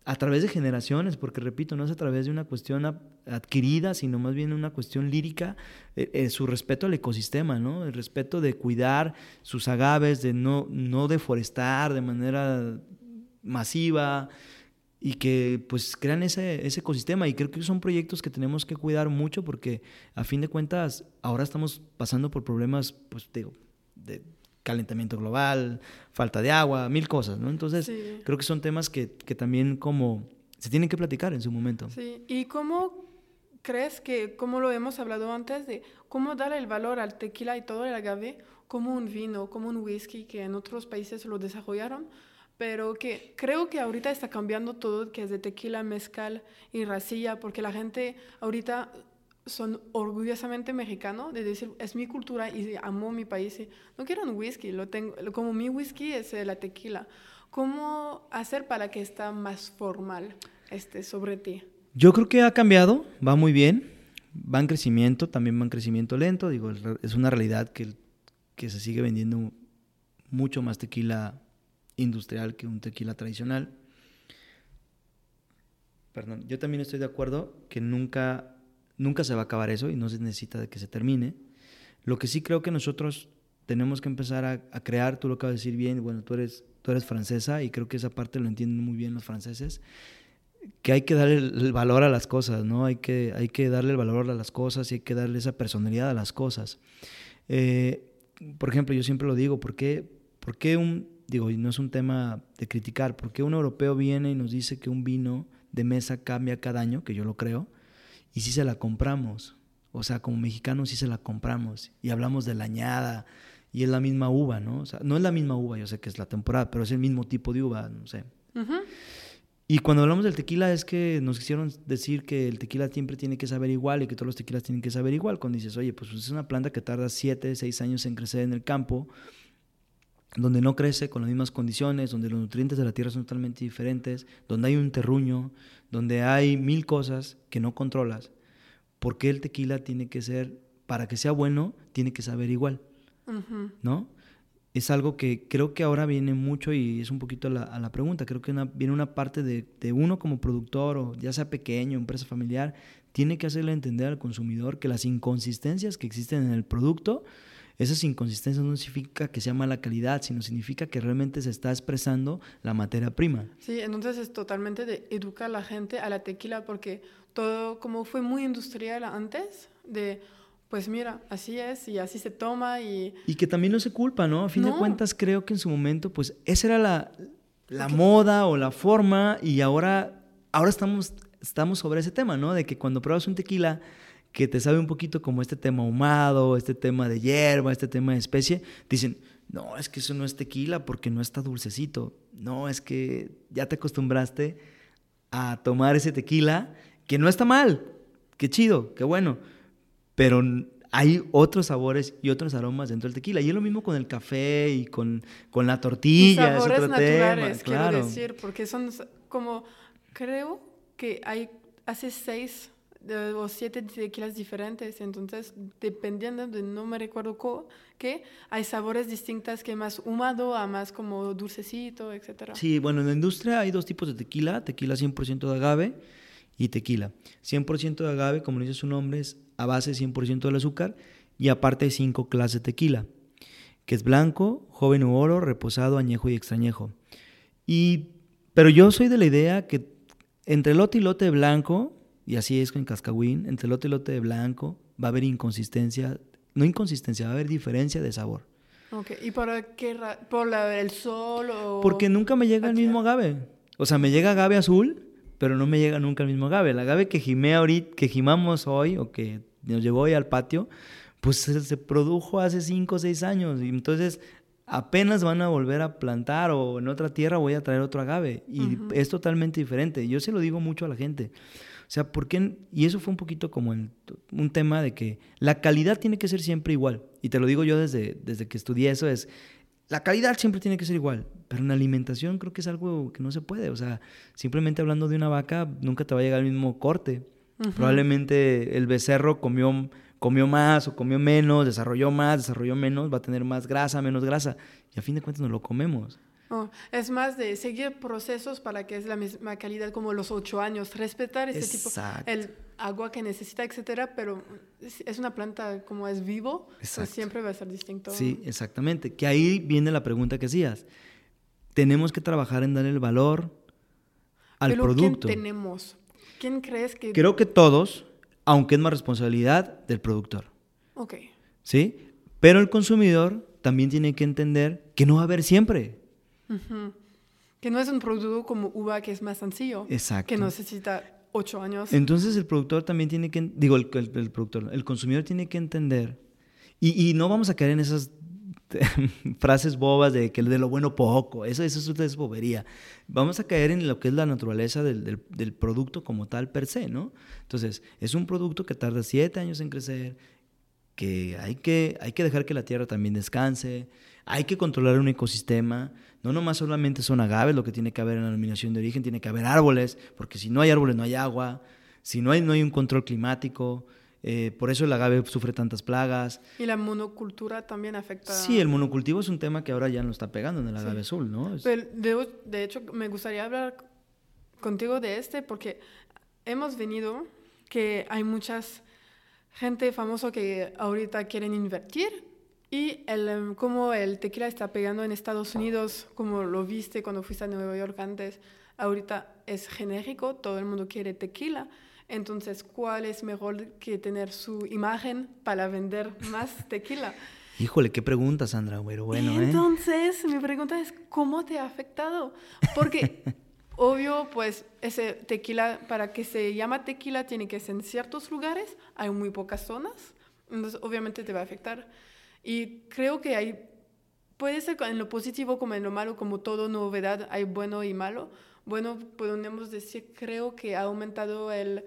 a través de generaciones, porque repito, no es a través de una cuestión adquirida, sino más bien una cuestión lírica, eh, eh, su respeto al ecosistema, ¿no? El respeto de cuidar sus agaves, de no, no deforestar de manera masiva y que pues crean ese, ese ecosistema y creo que son proyectos que tenemos que cuidar mucho porque a fin de cuentas ahora estamos pasando por problemas pues digo de calentamiento global, falta de agua, mil cosas, ¿no? Entonces, creo que son temas que, que, también como se tienen que platicar en su momento. Sí, ¿y cómo crees que, como lo hemos hablado antes, de cómo dar el valor al tequila y todo el agave como un vino, como un whisky que en otros países lo desarrollaron? pero que creo que ahorita está cambiando todo, que es de tequila, mezcal y racilla, porque la gente ahorita son orgullosamente mexicano de decir, es mi cultura y amo mi país. No quiero un whisky, lo tengo, como mi whisky es la tequila. ¿Cómo hacer para que esté más formal este, sobre ti? Yo creo que ha cambiado, va muy bien, va en crecimiento, también va en crecimiento lento. Digo, es una realidad que, se sigue vendiendo mucho más tequila industrial que un tequila tradicional. Perdón, yo también estoy de acuerdo que nunca Nunca se va a acabar eso y no se necesita de que se termine. Lo que sí creo que nosotros tenemos que empezar a, crear, tú lo acabas de decir bien, bueno, tú eres, tú eres francesa y creo que esa parte lo entienden muy bien los franceses, que hay que darle el, valor a las cosas, ¿no? Hay que, hay que darle el valor a las cosas y hay que darle esa personalidad a las cosas. Eh, por ejemplo, yo siempre lo digo, ¿por qué, ¿por qué un, digo, y no es un tema de criticar, ¿por qué un europeo viene y nos dice que un vino de mesa cambia cada año, que yo lo creo? y sí se la compramos. O sea, como mexicanos sí se la compramos. Y hablamos de la añada y es la misma uva, ¿no? O sea, no es la misma uva, yo sé que es la temporada, pero es el mismo tipo de uva, no sé. Y cuando hablamos del tequila es que nos quisieron decir que el tequila siempre tiene que saber igual y que todos los tequilas tienen que saber igual. Cuando dices, oye, pues es una planta que tarda 7, 6 años en crecer en el campo, donde no crece con las mismas condiciones, donde los nutrientes de la tierra son totalmente diferentes, donde hay un terruño, donde hay mil cosas que no controlas, ¿por qué el tequila tiene que ser, para que sea bueno, tiene que saber igual? ¿No? Es algo que creo que ahora viene mucho y es un poquito a la, pregunta. Creo que viene una parte de, de, uno como productor o ya sea pequeño, empresa familiar, tiene que hacerle entender al consumidor que las inconsistencias que existen en el producto, esas inconsistencias no significa que sea mala calidad, sino significa que realmente se está expresando la materia prima. Sí, entonces es totalmente de educar a la gente a la tequila porque todo como fue muy industrial antes, de pues mira, así es y así se toma y... Y que también no se culpa, ¿no? A fin de cuentas creo que en su momento pues esa era la, la moda o la forma y ahora, ahora estamos, estamos sobre ese tema, ¿no? De que cuando pruebas un tequila que te sabe un poquito como este tema ahumado, este tema de hierba, este tema de especie, dicen, no, es que eso no es tequila porque no está dulcecito. No, es que ya te acostumbraste a tomar ese tequila que no está mal, qué chido, qué bueno pero hay otros sabores y otros aromas dentro del tequila. Y es lo mismo con el café y con, con la tortilla. sabores es otro naturales, tema, quiero decir, porque son como, creo que hay, hace seis o siete tequilas diferentes, entonces dependiendo de, no me recuerdo qué, hay sabores distintos que más húmedo a más como dulcecito, etc. Sí, bueno, en la industria hay dos tipos de tequila, tequila 100% de agave y tequila. 100% de agave, como dice su nombre, es a base 100% del azúcar y aparte hay cinco clases de tequila, que es blanco, joven u oro, reposado, añejo y extrañejo. Y, pero yo soy de la idea que entre lote y lote de blanco, y así es en Cascahuín, entre lote y lote de blanco va a haber inconsistencia, no inconsistencia, va a haber diferencia de sabor. Okay. ¿Y por qué? ¿Por el sol o...? Porque nunca me llega el mismo agave. O sea, me llega agave azul, pero no me llega nunca el mismo agave. El agave que gimé ahorita, que gimamos hoy, o que nos llevó hoy al patio, pues se, produjo hace 5 o 6 años. Y entonces apenas van a volver a plantar o en otra tierra voy a traer otro agave. Y es totalmente diferente. Yo se lo digo mucho a la gente. O sea, ¿por qué? Y eso fue un poquito como un tema de que la calidad tiene que ser siempre igual. Y te lo digo yo desde, desde que estudié eso, es, la calidad siempre tiene que ser igual, pero en alimentación creo que es algo que no se puede. O sea, simplemente hablando de una vaca, nunca te va a llegar el mismo corte. Probablemente el becerro comió, comió más o comió menos, desarrolló más, desarrolló menos, va a tener más grasa, menos grasa. Y a fin de cuentas nos lo comemos. Oh, es más de seguir procesos para que es la misma calidad como los ocho años, respetar ese tipo, el agua que necesita, etcétera, pero es una planta como es vivo, pues siempre va a ser distinto. Sí, exactamente. Que ahí viene la pregunta que hacías. Tenemos que trabajar en dar el valor al pero producto. ¿quién tenemos? ¿Quién crees que...? Creo que todos, aunque es más responsabilidad del productor. Ok. ¿Sí? Pero el consumidor también tiene que entender que no va a haber siempre. Que no es un producto como uva que es más sencillo. Exacto. Que necesita ocho años. Entonces el productor también tiene que, digo, el, productor, el consumidor tiene que entender. Y, no vamos a caer en esas frases bobas de que de lo bueno poco, eso, eso es bobería. Vamos a caer en lo que es la naturaleza del, del, del, producto como tal per se, ¿no? Entonces, es un producto que tarda siete años en crecer, que hay que, hay que dejar que la tierra también descanse, hay que controlar un ecosistema, no nomás solamente son agaves lo que tiene que haber en la denominación de origen, tiene que haber árboles, porque si no hay árboles no hay agua, si no hay, no hay un control climático, eh, por eso el agave sufre tantas plagas. Y la monocultura también afecta. Sí, el monocultivo es un tema que ahora ya no está pegando en el agave azul, ¿no? de, de, hecho, me gustaría hablar contigo de este porque hemos venido que hay muchas gente famosa que ahorita quieren invertir y el, em, como el tequila está pegando en Estados Unidos, como lo viste cuando fuiste a Nueva York antes, ahorita es genérico, todo el mundo quiere tequila. Entonces, ¿cuál es mejor que tener su imagen para vender más tequila? Híjole, qué pregunta, Sandra. Pero bueno, ¿eh? Entonces, mi pregunta es, ¿cómo te ha afectado? Porque, obvio, pues, ese tequila, para que se llama tequila, tiene que ser en ciertos lugares, hay muy pocas zonas, entonces, obviamente te va a afectar. Y creo que hay, puede ser en lo positivo como en lo malo, como todo novedad, hay bueno y malo. Bueno, podemos decir, creo que ha aumentado el,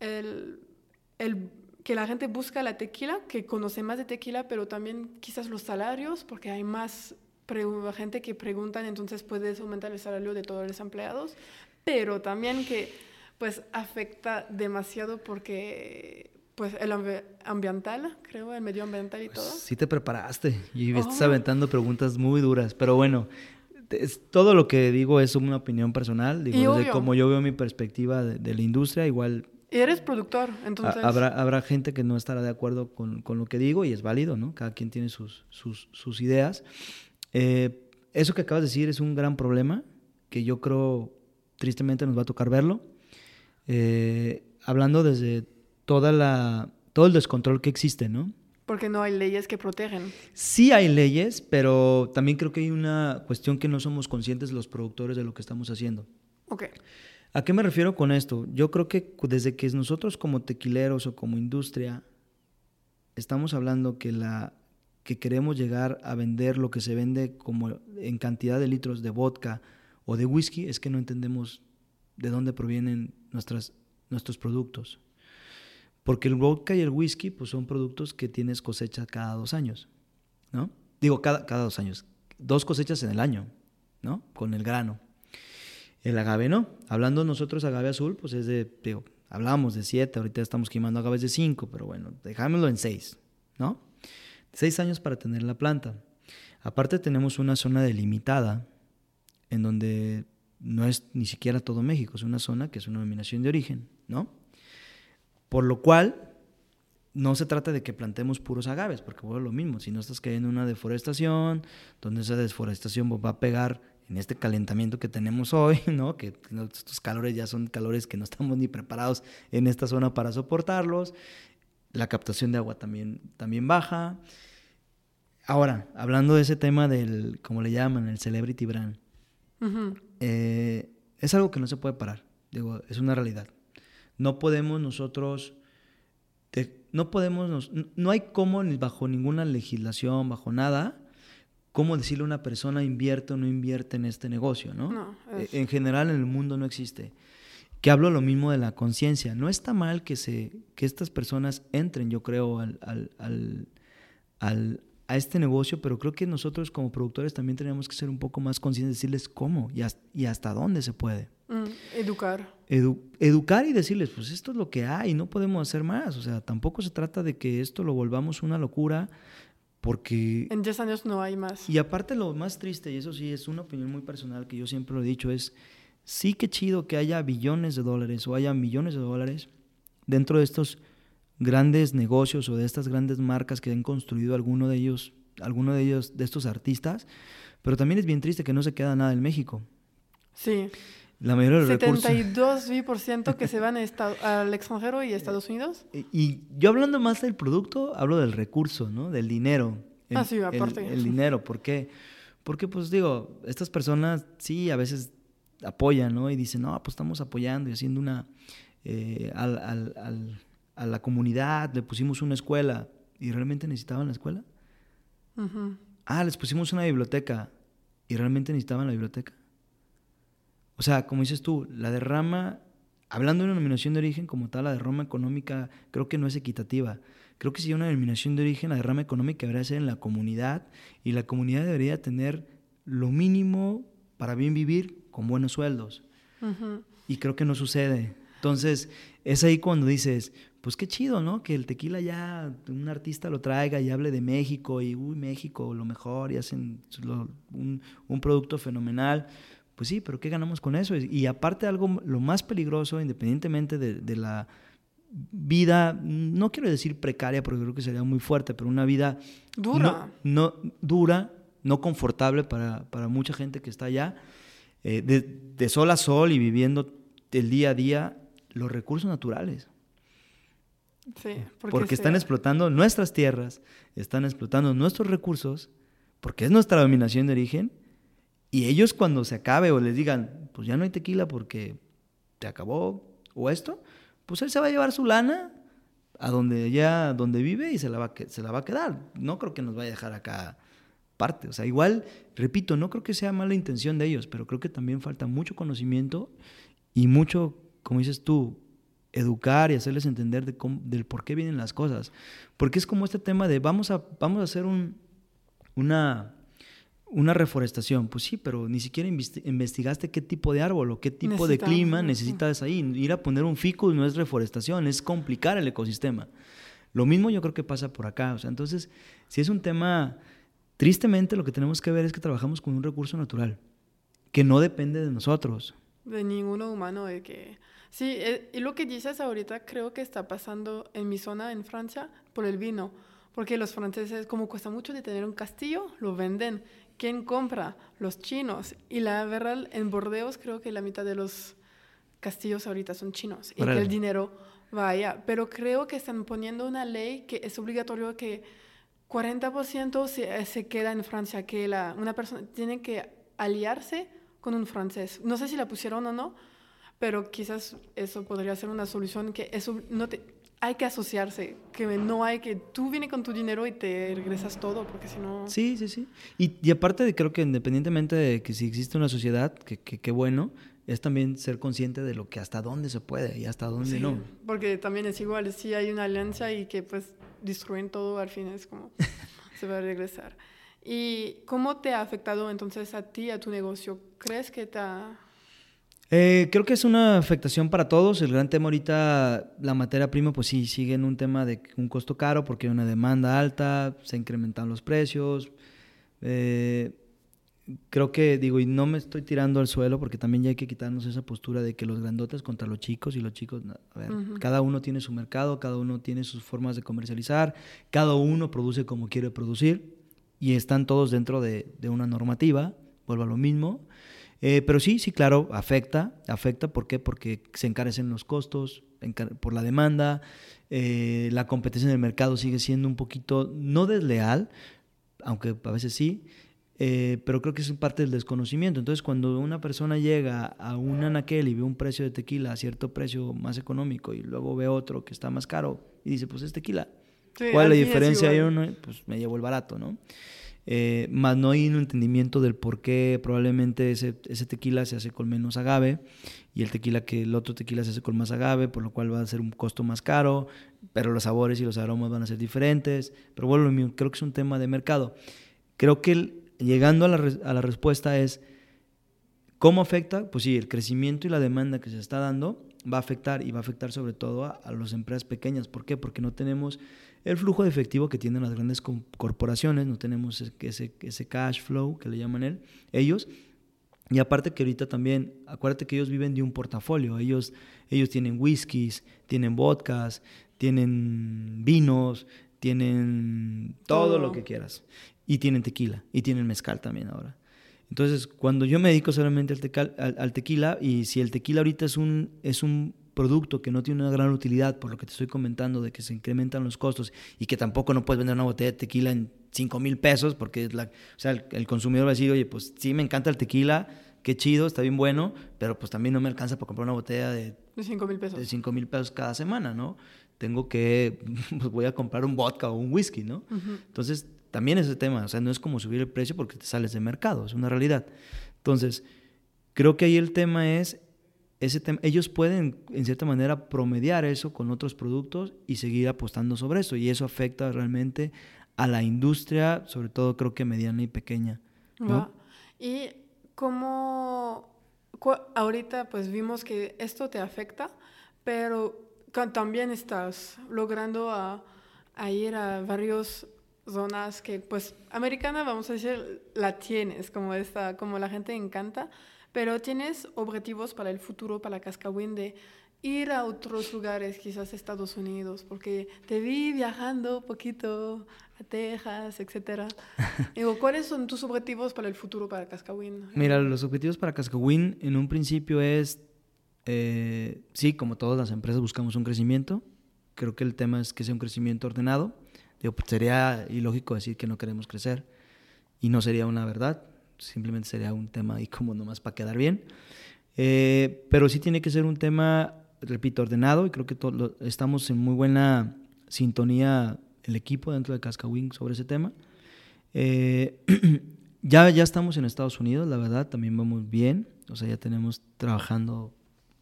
el, el que la gente busca la tequila, que conoce más de tequila, pero también quizás los salarios, porque hay más gente que preguntan, entonces puedes aumentar el salario de todos los empleados, pero también que pues afecta demasiado porque Pues el ambiental, creo, el medio ambiental y todo. Sí te preparaste y estás oh. aventando preguntas muy duras, pero bueno, todo lo que digo es una opinión personal, digo, desde como yo veo mi perspectiva de, la industria, igual... Y eres productor, entonces... Habrá, habrá gente que no estará de acuerdo con, con, lo que digo y es válido, ¿no? Cada quien tiene sus, sus, sus ideas. Eh, eso que acabas de decir es un gran problema que yo creo tristemente nos va a tocar verlo. Eh, hablando desde toda la, todo el descontrol que existe, ¿no? Porque no hay leyes que protegen. Sí hay leyes, pero también creo que hay una cuestión que no somos conscientes los productores de lo que estamos haciendo. Ok. ¿A qué me refiero con esto? Yo creo que desde que nosotros como tequileros o como industria estamos hablando que la que queremos llegar a vender lo que se vende como en cantidad de litros de vodka o de whisky es que no entendemos de dónde provienen nuestras, nuestros productos. Porque el vodka y el whisky pues son productos que tienes cosecha cada dos años, ¿no? Digo, cada, cada dos años. Dos cosechas en el año, ¿no? Con el grano. El agave no. Hablando nosotros agave azul, pues es de, digo, hablábamos de siete, ahorita estamos quemando agaves de cinco, pero bueno, dejámoslo en seis, ¿no? Seis años para tener la planta. Aparte tenemos una zona delimitada en donde no es ni siquiera todo México, es una zona que es una denominación de origen, ¿no? Por lo cual, no se trata de que plantemos puros agaves, porque es lo mismo, si no estás cayendo en una deforestación, donde esa deforestación va a pegar en este calentamiento que tenemos hoy, ¿no? Que estos calores ya son calores que no estamos ni preparados en esta zona para soportarlos. La captación de agua también, también baja. Ahora, hablando de ese tema del, como le llaman, el celebrity brand, eh, es algo que no se puede parar. Digo, es una realidad. No podemos nosotros, no podemos, no hay cómo bajo ninguna legislación, bajo nada, cómo decirle a una persona invierte o no invierte en este negocio, ¿no? E, en general en el mundo no existe. Que hablo lo mismo de la conciencia. No está mal que, se, que estas personas entren, yo creo, al, al, al, a este negocio, pero creo que nosotros como productores también tenemos que ser un poco más conscientes, decirles cómo y hasta, y hasta dónde se puede. Mm, educar. educar y decirles, pues esto es lo que hay, no podemos hacer más. O sea, tampoco se trata de que esto lo volvamos una locura, porque... En 10 años no hay más. Y aparte lo más triste, y eso sí es una opinión muy personal que yo siempre lo he dicho, es, sí que chido que haya billones de dólares o haya millones de dólares dentro de estos grandes negocios o de estas grandes marcas que han construido alguno de ellos, alguno de ellos, de estos artistas, pero también es bien triste que no se queda nada en México. Sí. La mayoría de los 72% que se van al extranjero y a Estados Unidos. Y, yo hablando más del producto, hablo del recurso, ¿no? Del dinero. ah, sí, aparte. El, el, dinero, ¿por qué? Porque, pues digo, estas personas sí a veces apoyan, ¿no? Y dicen, no, pues estamos apoyando y haciendo una... Eh, al, al a la comunidad, le pusimos una escuela y realmente necesitaban la escuela. Ah, les pusimos una biblioteca y realmente necesitaban la biblioteca. O sea, como dices tú, la derrama, hablando de una denominación de origen como tal, la derrama económica creo que no es equitativa. Creo que si hay una denominación de origen, la derrama económica debería ser en la comunidad y la comunidad debería tener lo mínimo para bien vivir con buenos sueldos. Y creo que no sucede. Entonces, es ahí cuando dices, pues qué chido, ¿no? Que el tequila ya un artista lo traiga y hable de México y, uy, México, lo mejor, y hacen un, producto fenomenal. Pues sí, pero ¿qué ganamos con eso? Y, aparte algo, lo más peligroso, independientemente de, la vida, no quiero decir precaria porque creo que sería muy fuerte, pero una vida dura, no, dura, no confortable para, mucha gente que está allá, eh, de, de sol a sol y viviendo el día a día los recursos naturales. Sí, porque, están explotando nuestras tierras, están explotando nuestros recursos, porque es nuestra dominación de origen, y ellos cuando se acabe o les digan, pues ya no hay tequila porque te acabó o esto, pues él se va a llevar su lana a donde ya donde vive y se la va se la va a quedar. No creo que nos vaya a dejar acá parte, o sea, igual repito, no creo que sea mala intención de ellos, pero creo que también falta mucho conocimiento y mucho, como dices tú, educar y hacerles entender de del por qué vienen las cosas. Porque es como este tema de vamos a, vamos a hacer un, una, una reforestación, pues sí, pero ni siquiera investigaste qué tipo de árbol o qué tipo de clima necesitas ahí. Ir a poner un ficus no es reforestación, es complicar el ecosistema. Lo mismo yo creo que pasa por acá. O sea, entonces, si es un tema, tristemente lo que tenemos que ver es que trabajamos con un recurso natural, que no depende de nosotros. De ninguno humano, de que... Sí, eh, y lo que dices ahorita creo que está pasando en mi zona, en Francia, por el vino. Porque los franceses, como cuesta mucho de tener un castillo, lo venden ¿Quién compra? Los chinos. Y la verdad, en Bordeos creo que la mitad de los castillos ahorita son chinos y que el dinero vaya. Pero creo que están poniendo una ley que es obligatorio que 40% se, se, queda en Francia, que la, una persona tiene que aliarse con un francés. No sé si la pusieron o no, pero quizás eso podría ser una solución que eso no te, hay que asociarse, que no hay que tú vienes con tu dinero y te regresas todo, porque si no... Sí, sí, sí. Y, y, aparte de creo que independientemente de que si existe una sociedad, que, que, bueno, es también ser consciente de lo que hasta dónde se puede y hasta dónde no. Porque también es igual, si hay una alianza y que pues destruyen todo, al fin es como se va a regresar. ¿Y cómo te ha afectado entonces a ti, a tu negocio? ¿Crees que te ha... Eh, creo que es una afectación para todos. El gran tema ahorita, la materia prima, pues sí, sigue en un tema de un costo caro porque hay una demanda alta, se incrementan los precios. Eh, creo que, digo, y no me estoy tirando al suelo porque también ya hay que quitarnos esa postura de que los grandotes contra los chicos y los chicos, a ver, cada uno tiene su mercado, cada uno tiene sus formas de comercializar, cada uno produce como quiere producir y están todos dentro de, de una normativa, vuelvo a lo mismo. Eh, pero sí, sí, claro, afecta, afecta, ¿por qué? Porque se encarecen los costos por la demanda, eh, la competencia en el mercado sigue siendo un poquito, no desleal, aunque a veces sí, eh, pero creo que es parte del desconocimiento. Entonces, cuando una persona llega a un anaquel y ve un precio de tequila a cierto precio más económico y luego ve otro que está más caro y dice, pues es tequila. ¿Cuál es la diferencia? Yo pues me llevo el barato, ¿no? Eh, más no hay un entendimiento del por qué probablemente ese, ese, tequila se hace con menos agave y el tequila que el otro tequila se hace con más agave, por lo cual va a ser un costo más caro, pero los sabores y los aromas van a ser diferentes. Pero bueno, creo que es un tema de mercado. Creo que llegando a la, a la respuesta es, ¿cómo afecta? Pues sí, el crecimiento y la demanda que se está dando va a afectar y va a afectar sobre todo a, a las empresas pequeñas. ¿Por qué? Porque no tenemos el flujo de efectivo que tienen las grandes corporaciones, no tenemos ese, ese cash flow que le llaman él, ellos. Y aparte que ahorita también, acuérdate que ellos viven de un portafolio, ellos, ellos tienen whiskies, tienen vodkas, tienen vinos, tienen todo, lo que quieras. Y tienen tequila, y tienen mezcal también ahora. Entonces, cuando yo me dedico solamente al, al, tequila, y si el tequila ahorita es un, es un producto que no tiene una gran utilidad, por lo que te estoy comentando, de que se incrementan los costos y que tampoco no puedes vender una botella de tequila en 5 mil pesos, porque la, o sea, el, consumidor va a decir, oye, pues sí me encanta el tequila, qué chido, está bien bueno, pero pues también no me alcanza para comprar una botella de 5 mil pesos. De 5 mil pesos cada semana, ¿no? Tengo que, pues voy a comprar un vodka o un whisky, ¿no? Entonces, también ese tema, o sea, no es como subir el precio porque te sales de mercado, es una realidad. Entonces, creo que ahí el tema es ellos pueden, en cierta manera, promediar eso con otros productos y seguir apostando sobre eso. Y eso afecta realmente a la industria, sobre todo creo que mediana y pequeña. Y como ahorita pues vimos que esto te afecta, pero también estás logrando a, a ir a varias zonas que pues americana vamos a decir la tienes como esta como la gente encanta pero tienes objetivos para el futuro, para Cascawin, de ir a otros lugares, quizás Estados Unidos, porque te vi viajando poquito a Texas, etc. Digo, ¿cuáles son tus objetivos para el futuro para Cascawin? Mira, los objetivos para Cascawin en un principio es, eh, sí, como todas las empresas buscamos un crecimiento. Creo que el tema es que sea un crecimiento ordenado. Digo, pues sería ilógico decir que no queremos crecer y no sería una verdad simplemente sería un tema ahí como nomás para quedar bien. Eh, pero sí tiene que ser un tema, repito, ordenado y creo que estamos en muy buena sintonía el equipo dentro de Cascawing sobre ese tema. Eh, ya, ya estamos en Estados Unidos, la verdad, también vamos bien. O sea, ya tenemos trabajando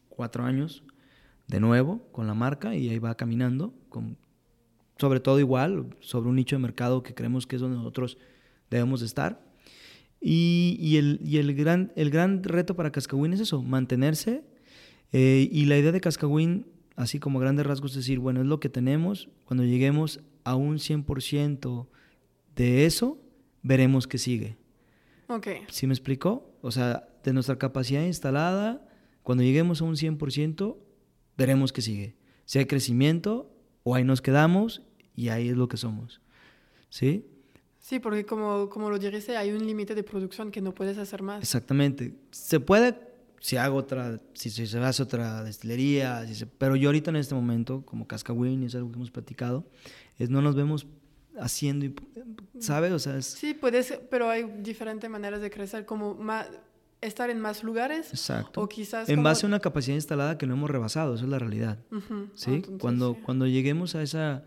cuatro años de nuevo con la marca y ahí va caminando, sobre todo igual, sobre un nicho de mercado que creemos que es donde nosotros debemos estar. Y, y, el, y el, gran, el gran reto para Cascahuín es eso, mantenerse. Eh, y la idea de Cascahuín, así como grandes rasgos, es decir, bueno, es lo que tenemos. Cuando lleguemos a un 100% de eso, veremos qué sigue. Ok. ¿Sí me explicó? O sea, de nuestra capacidad instalada, cuando lleguemos a un 100%, veremos qué sigue. Si hay crecimiento, o ahí nos quedamos y ahí es lo que somos. ¿Sí? Sí, porque como, como lo dijiste, hay un límite de producción que no puedes hacer más. Exactamente. Se puede, si hago otra, si se hace otra destilería, si se, pero yo ahorita en este momento, como Cascahuín, y es algo que hemos platicado, es no nos vemos haciendo, ¿sabes? O sea, es, Sí, puedes, pero hay diferentes maneras de crecer, como más, estar en más lugares. Exacto. O quizás... en como- base a una capacidad instalada que no hemos rebasado, eso es la realidad. Ujú, ¿sí? entonces, cuando, sí. cuando lleguemos a esa,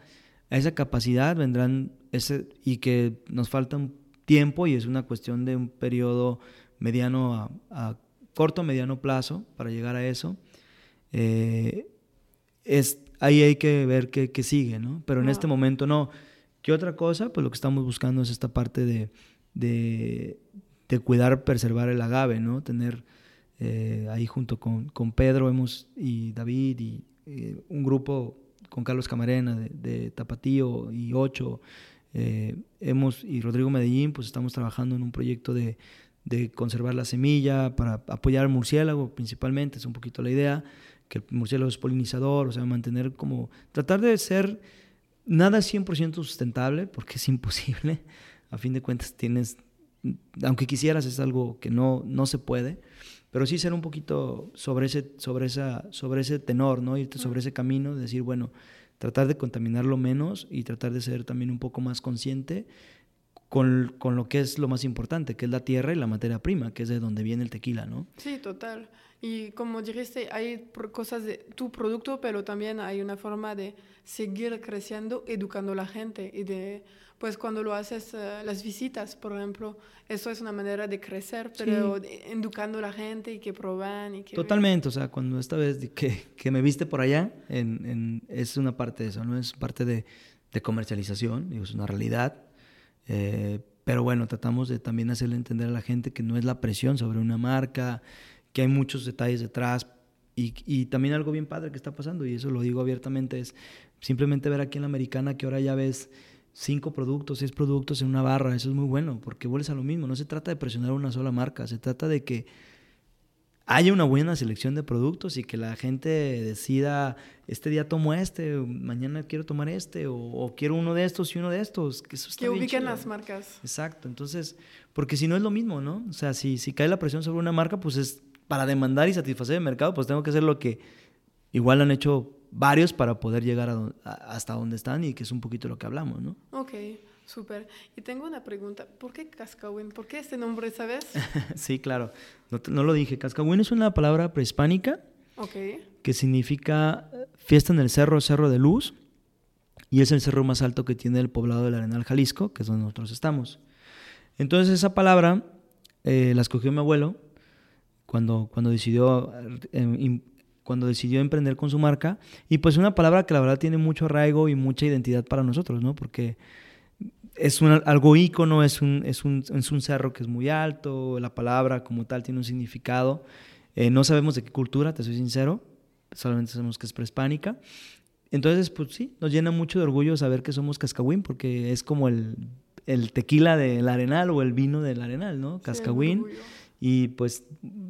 a esa capacidad vendrán ese, y que nos falta un tiempo y es una cuestión de un periodo mediano a, a corto, mediano plazo para llegar a eso. Eh, es, ahí hay que ver qué, qué sigue, ¿no? Pero en este momento no. ¿Qué otra cosa? Pues lo que estamos buscando es esta parte de, de, de cuidar, preservar el agave, ¿no? Tener eh, ahí junto con, con Pedro hemos, y David y eh, un grupo con Carlos Camarena de, Tapatío y Ocho, eh, hemos, y Rodrigo Medellín, pues estamos trabajando en un proyecto de, de conservar la semilla para apoyar al murciélago principalmente, es un poquito la idea, que el murciélago es polinizador, o sea, mantener como, tratar de ser nada 100% sustentable, porque es imposible, a fin de cuentas tienes, aunque quisieras, es algo que no, no se puede, pero sí ser un poquito sobre ese, sobre esa, sobre ese tenor, ¿no? Irte sobre ese camino, de decir, bueno, tratar de contaminarlo menos y tratar de ser también un poco más consciente con, con lo que es lo más importante, que es la tierra y la materia prima, que es de donde viene el tequila, ¿no? Sí, total. Y como dijiste, hay cosas de tu producto, pero también hay una forma de seguir creciendo, educando a la gente. Y de, pues cuando lo haces, eh, las visitas, por ejemplo, eso es una manera de crecer, pero educando a la gente y que prueban y que... Totalmente, o sea, cuando esta vez que, que me viste por allá, en, en- es una parte de eso, ¿no? Es parte de, de comercialización, digo, es una realidad. Eh, pero bueno, tratamos de también hacerle entender a la gente que no es la presión sobre una marca, que hay muchos detalles detrás. Y, y también algo bien padre que está pasando, y eso lo digo abiertamente, es simplemente ver aquí en la americana que ahora ya ves cinco productos, seis productos en una barra, eso es muy bueno, porque vuelves a lo mismo, no se trata de presionar una sola marca, se trata de que haya una buena selección de productos y que la gente decida, este día tomo este, mañana quiero tomar este, o, o quiero uno de estos y uno de estos, que eso está Que ubiquen chido. las marcas. Exacto, entonces, porque si no es lo mismo, ¿no? O sea, si, si cae la presión sobre una marca, pues es para demandar y satisfacer el mercado, pues tengo que hacer lo que igual han hecho varios para poder llegar a a- hasta donde están y que es un poquito lo que hablamos, ¿no? Ok, súper. Y tengo una pregunta. ¿Por qué Cascahuín? ¿Por qué este nombre, sabes? sí, claro, no, no lo dije. Cascahuín es una palabra prehispánica ok. que significa eh, fiesta en el cerro, cerro de luz, y es el cerro más alto que tiene el poblado del Arenal, Jalisco, que es donde nosotros estamos. Entonces esa palabra eh, la escogió mi abuelo cuando, cuando, decidió, eh, cuando decidió emprender con su marca, y pues una palabra que la verdad tiene mucho arraigo y mucha identidad para nosotros, ¿no? Porque es un, algo ícono, es un, es, un, es un cerro que es muy alto, la palabra como tal tiene un significado. Eh, no sabemos de qué cultura, te soy sincero, solamente sabemos que es prehispánica. Entonces, pues sí, nos llena mucho de orgullo saber que somos Cascahuín, porque es como el, el tequila del Arenal o el vino del Arenal, ¿no? Sí, Cascahuín. orgullo. y pues,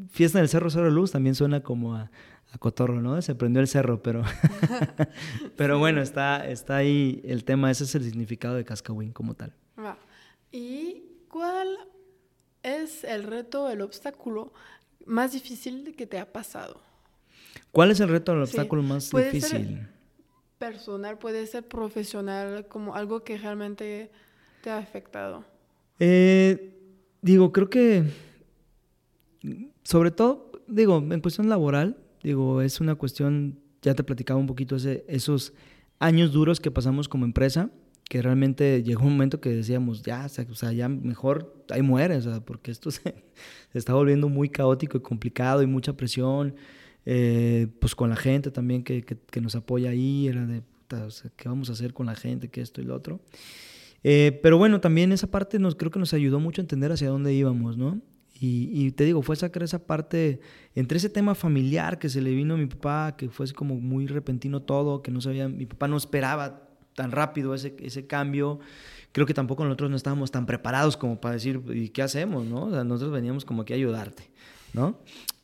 fiesta en el Cerro Cerro de Luz también suena como a, a cotorro, ¿no? Se prendió el cerro, pero, pero bueno, está, está ahí el tema, ese es el significado de Cascahuín como tal. ¿Y cuál es el reto, el obstáculo más difícil que te ha pasado? ¿Cuál es el reto, el Sí, obstáculo más puede ser- difícil? Personal, puede ser profesional, como algo que realmente te ha afectado. Eh, digo, creo que sobre todo, digo, en cuestión laboral, digo, es una cuestión, ya te platicaba un poquito ese, esos años duros que pasamos como empresa, que realmente llegó un momento que decíamos, ya, o sea, ya mejor ahí muere, o sea, porque esto se, está volviendo muy caótico y complicado y mucha presión, eh, pues con la gente también que, que- nos apoya ahí, era de, puta, o sea, ¿qué vamos a hacer con la gente, que esto y lo otro? Eh, pero bueno, también esa parte nos, creo que nos ayudó mucho a entender hacia dónde íbamos, ¿no? Y, te digo, fue sacar esa parte, entre ese tema familiar que se le vino a mi papá, que fue como muy repentino todo, que no sabía, mi papá no esperaba tan rápido ese, ese cambio. Creo que tampoco nosotros no estábamos tan preparados como para decir, ¿y qué hacemos? ¿no? O sea, nosotros veníamos como aquí a ayudarte, ¿no?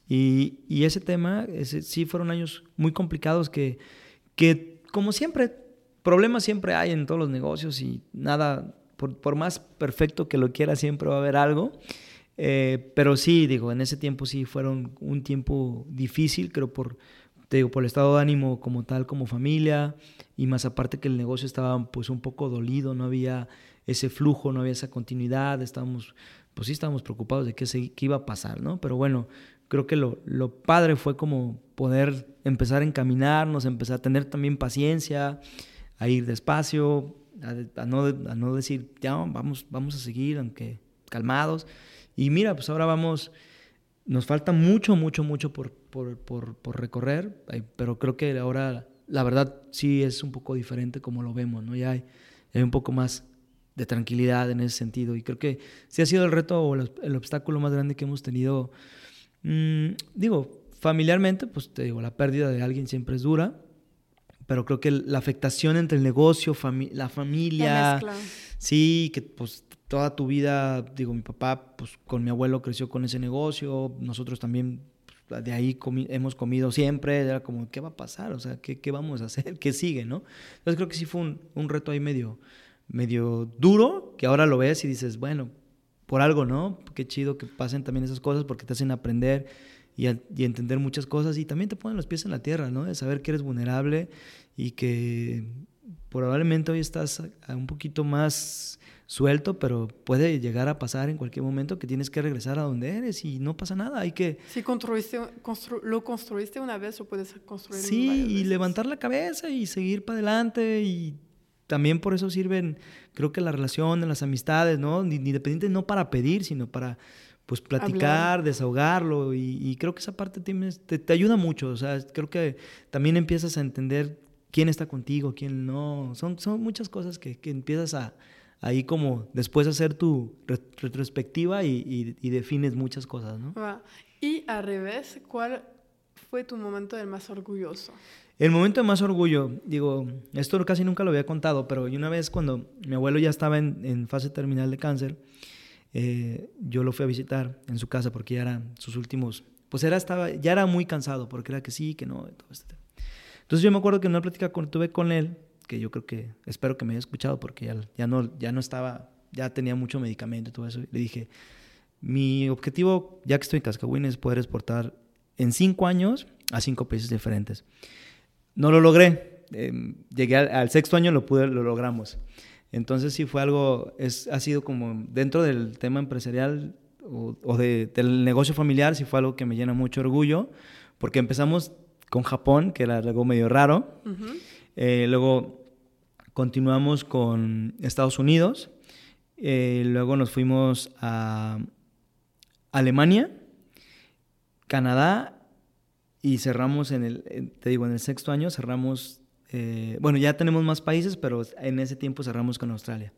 Y, y ese tema, ese, sí fueron años muy complicados que, que, como siempre, problemas siempre hay en todos los negocios y nada, por, por más perfecto que lo quiera, siempre va a haber algo. Eh, pero sí, digo, en ese tiempo sí fueron un tiempo difícil, creo por, digo, por el estado de ánimo como tal, como familia, y más aparte que el negocio estaba pues un poco dolido, no había ese flujo, no había esa continuidad, estábamos, pues sí estábamos preocupados de qué, se, qué iba a pasar, ¿no? Pero bueno, creo que lo, lo padre fue como poder empezar a encaminarnos, empezar a tener también paciencia, a ir despacio, a, no, a no decir, ya, vamos, vamos a seguir, aunque calmados, y mira, pues ahora vamos, nos falta mucho, mucho, mucho por, por, por, por recorrer, pero creo que ahora la verdad sí es un poco diferente como lo vemos, ¿no? Ya hay, hay un poco más de tranquilidad en ese sentido. Y creo que sí ha sido el reto o el, obstáculo más grande que hemos tenido. Mm, digo, familiarmente, pues te digo, la pérdida de alguien siempre es dura, pero creo que la afectación entre el negocio, la familia, sí, que pues toda tu vida, digo, mi papá, pues con mi abuelo creció con ese negocio, nosotros también pues, de ahí hemos comido siempre, era como, ¿qué va a pasar? O sea, ¿qué, qué vamos a hacer? ¿Qué sigue? ¿no? Entonces creo que sí fue un, un, reto ahí medio, medio duro, que ahora lo ves y dices, bueno, por algo, ¿no? Qué chido que pasen también esas cosas porque te hacen aprender y, y entender muchas cosas y también te ponen los pies en la tierra, ¿no? De saber que eres vulnerable y que probablemente hoy estás un poquito más suelto, pero puede llegar a pasar en cualquier momento que tienes que regresar a donde eres y no pasa nada. Hay que... Si construiste, lo construiste una vez, o puedes construir Sí, y levantar la cabeza y seguir para adelante y también por eso sirven, creo que la relación, las amistades, ¿no? Independiente no para pedir, sino para pues platicar, desahogarlo y, creo que esa parte te, te, ayuda mucho, o sea, creo que también empiezas a entender quién está contigo, quién no, son, son muchas cosas que, que empiezas a, ahí como después hacer tu retrospectiva y, defines muchas cosas, ¿no? Y al revés, ¿cuál fue tu momento del más orgulloso? El momento de más orgullo, digo, esto casi nunca lo había contado, pero una vez cuando mi abuelo ya estaba en, fase terminal de cáncer, eh, yo lo fui a visitar en su casa porque ya eran sus últimos, pues era, estaba, ya era muy cansado porque era que sí, que no, todo este Entonces yo me acuerdo que en una plática que tuve con él, que yo creo que, espero que me haya escuchado porque ya, ya, no, ya no estaba, ya tenía mucho medicamento y todo eso. Le dije, mi objetivo, ya que estoy en Cascahuín, es poder exportar en cinco años a cinco países diferentes. No lo logré. Em, llegué al, sexto año, lo pude, lo logramos. Entonces sí fue algo, es, ha sido como dentro del tema empresarial o, del negocio familiar, sí fue algo que me llena mucho orgullo, porque empezamos con Japón, que era algo medio raro. Eh, luego Continuamos con Estados Unidos, eh, luego nos fuimos a Alemania, Canadá y cerramos en el, te digo, en el sexto año cerramos, eh, bueno, ya tenemos más países, pero en ese tiempo cerramos con Australia.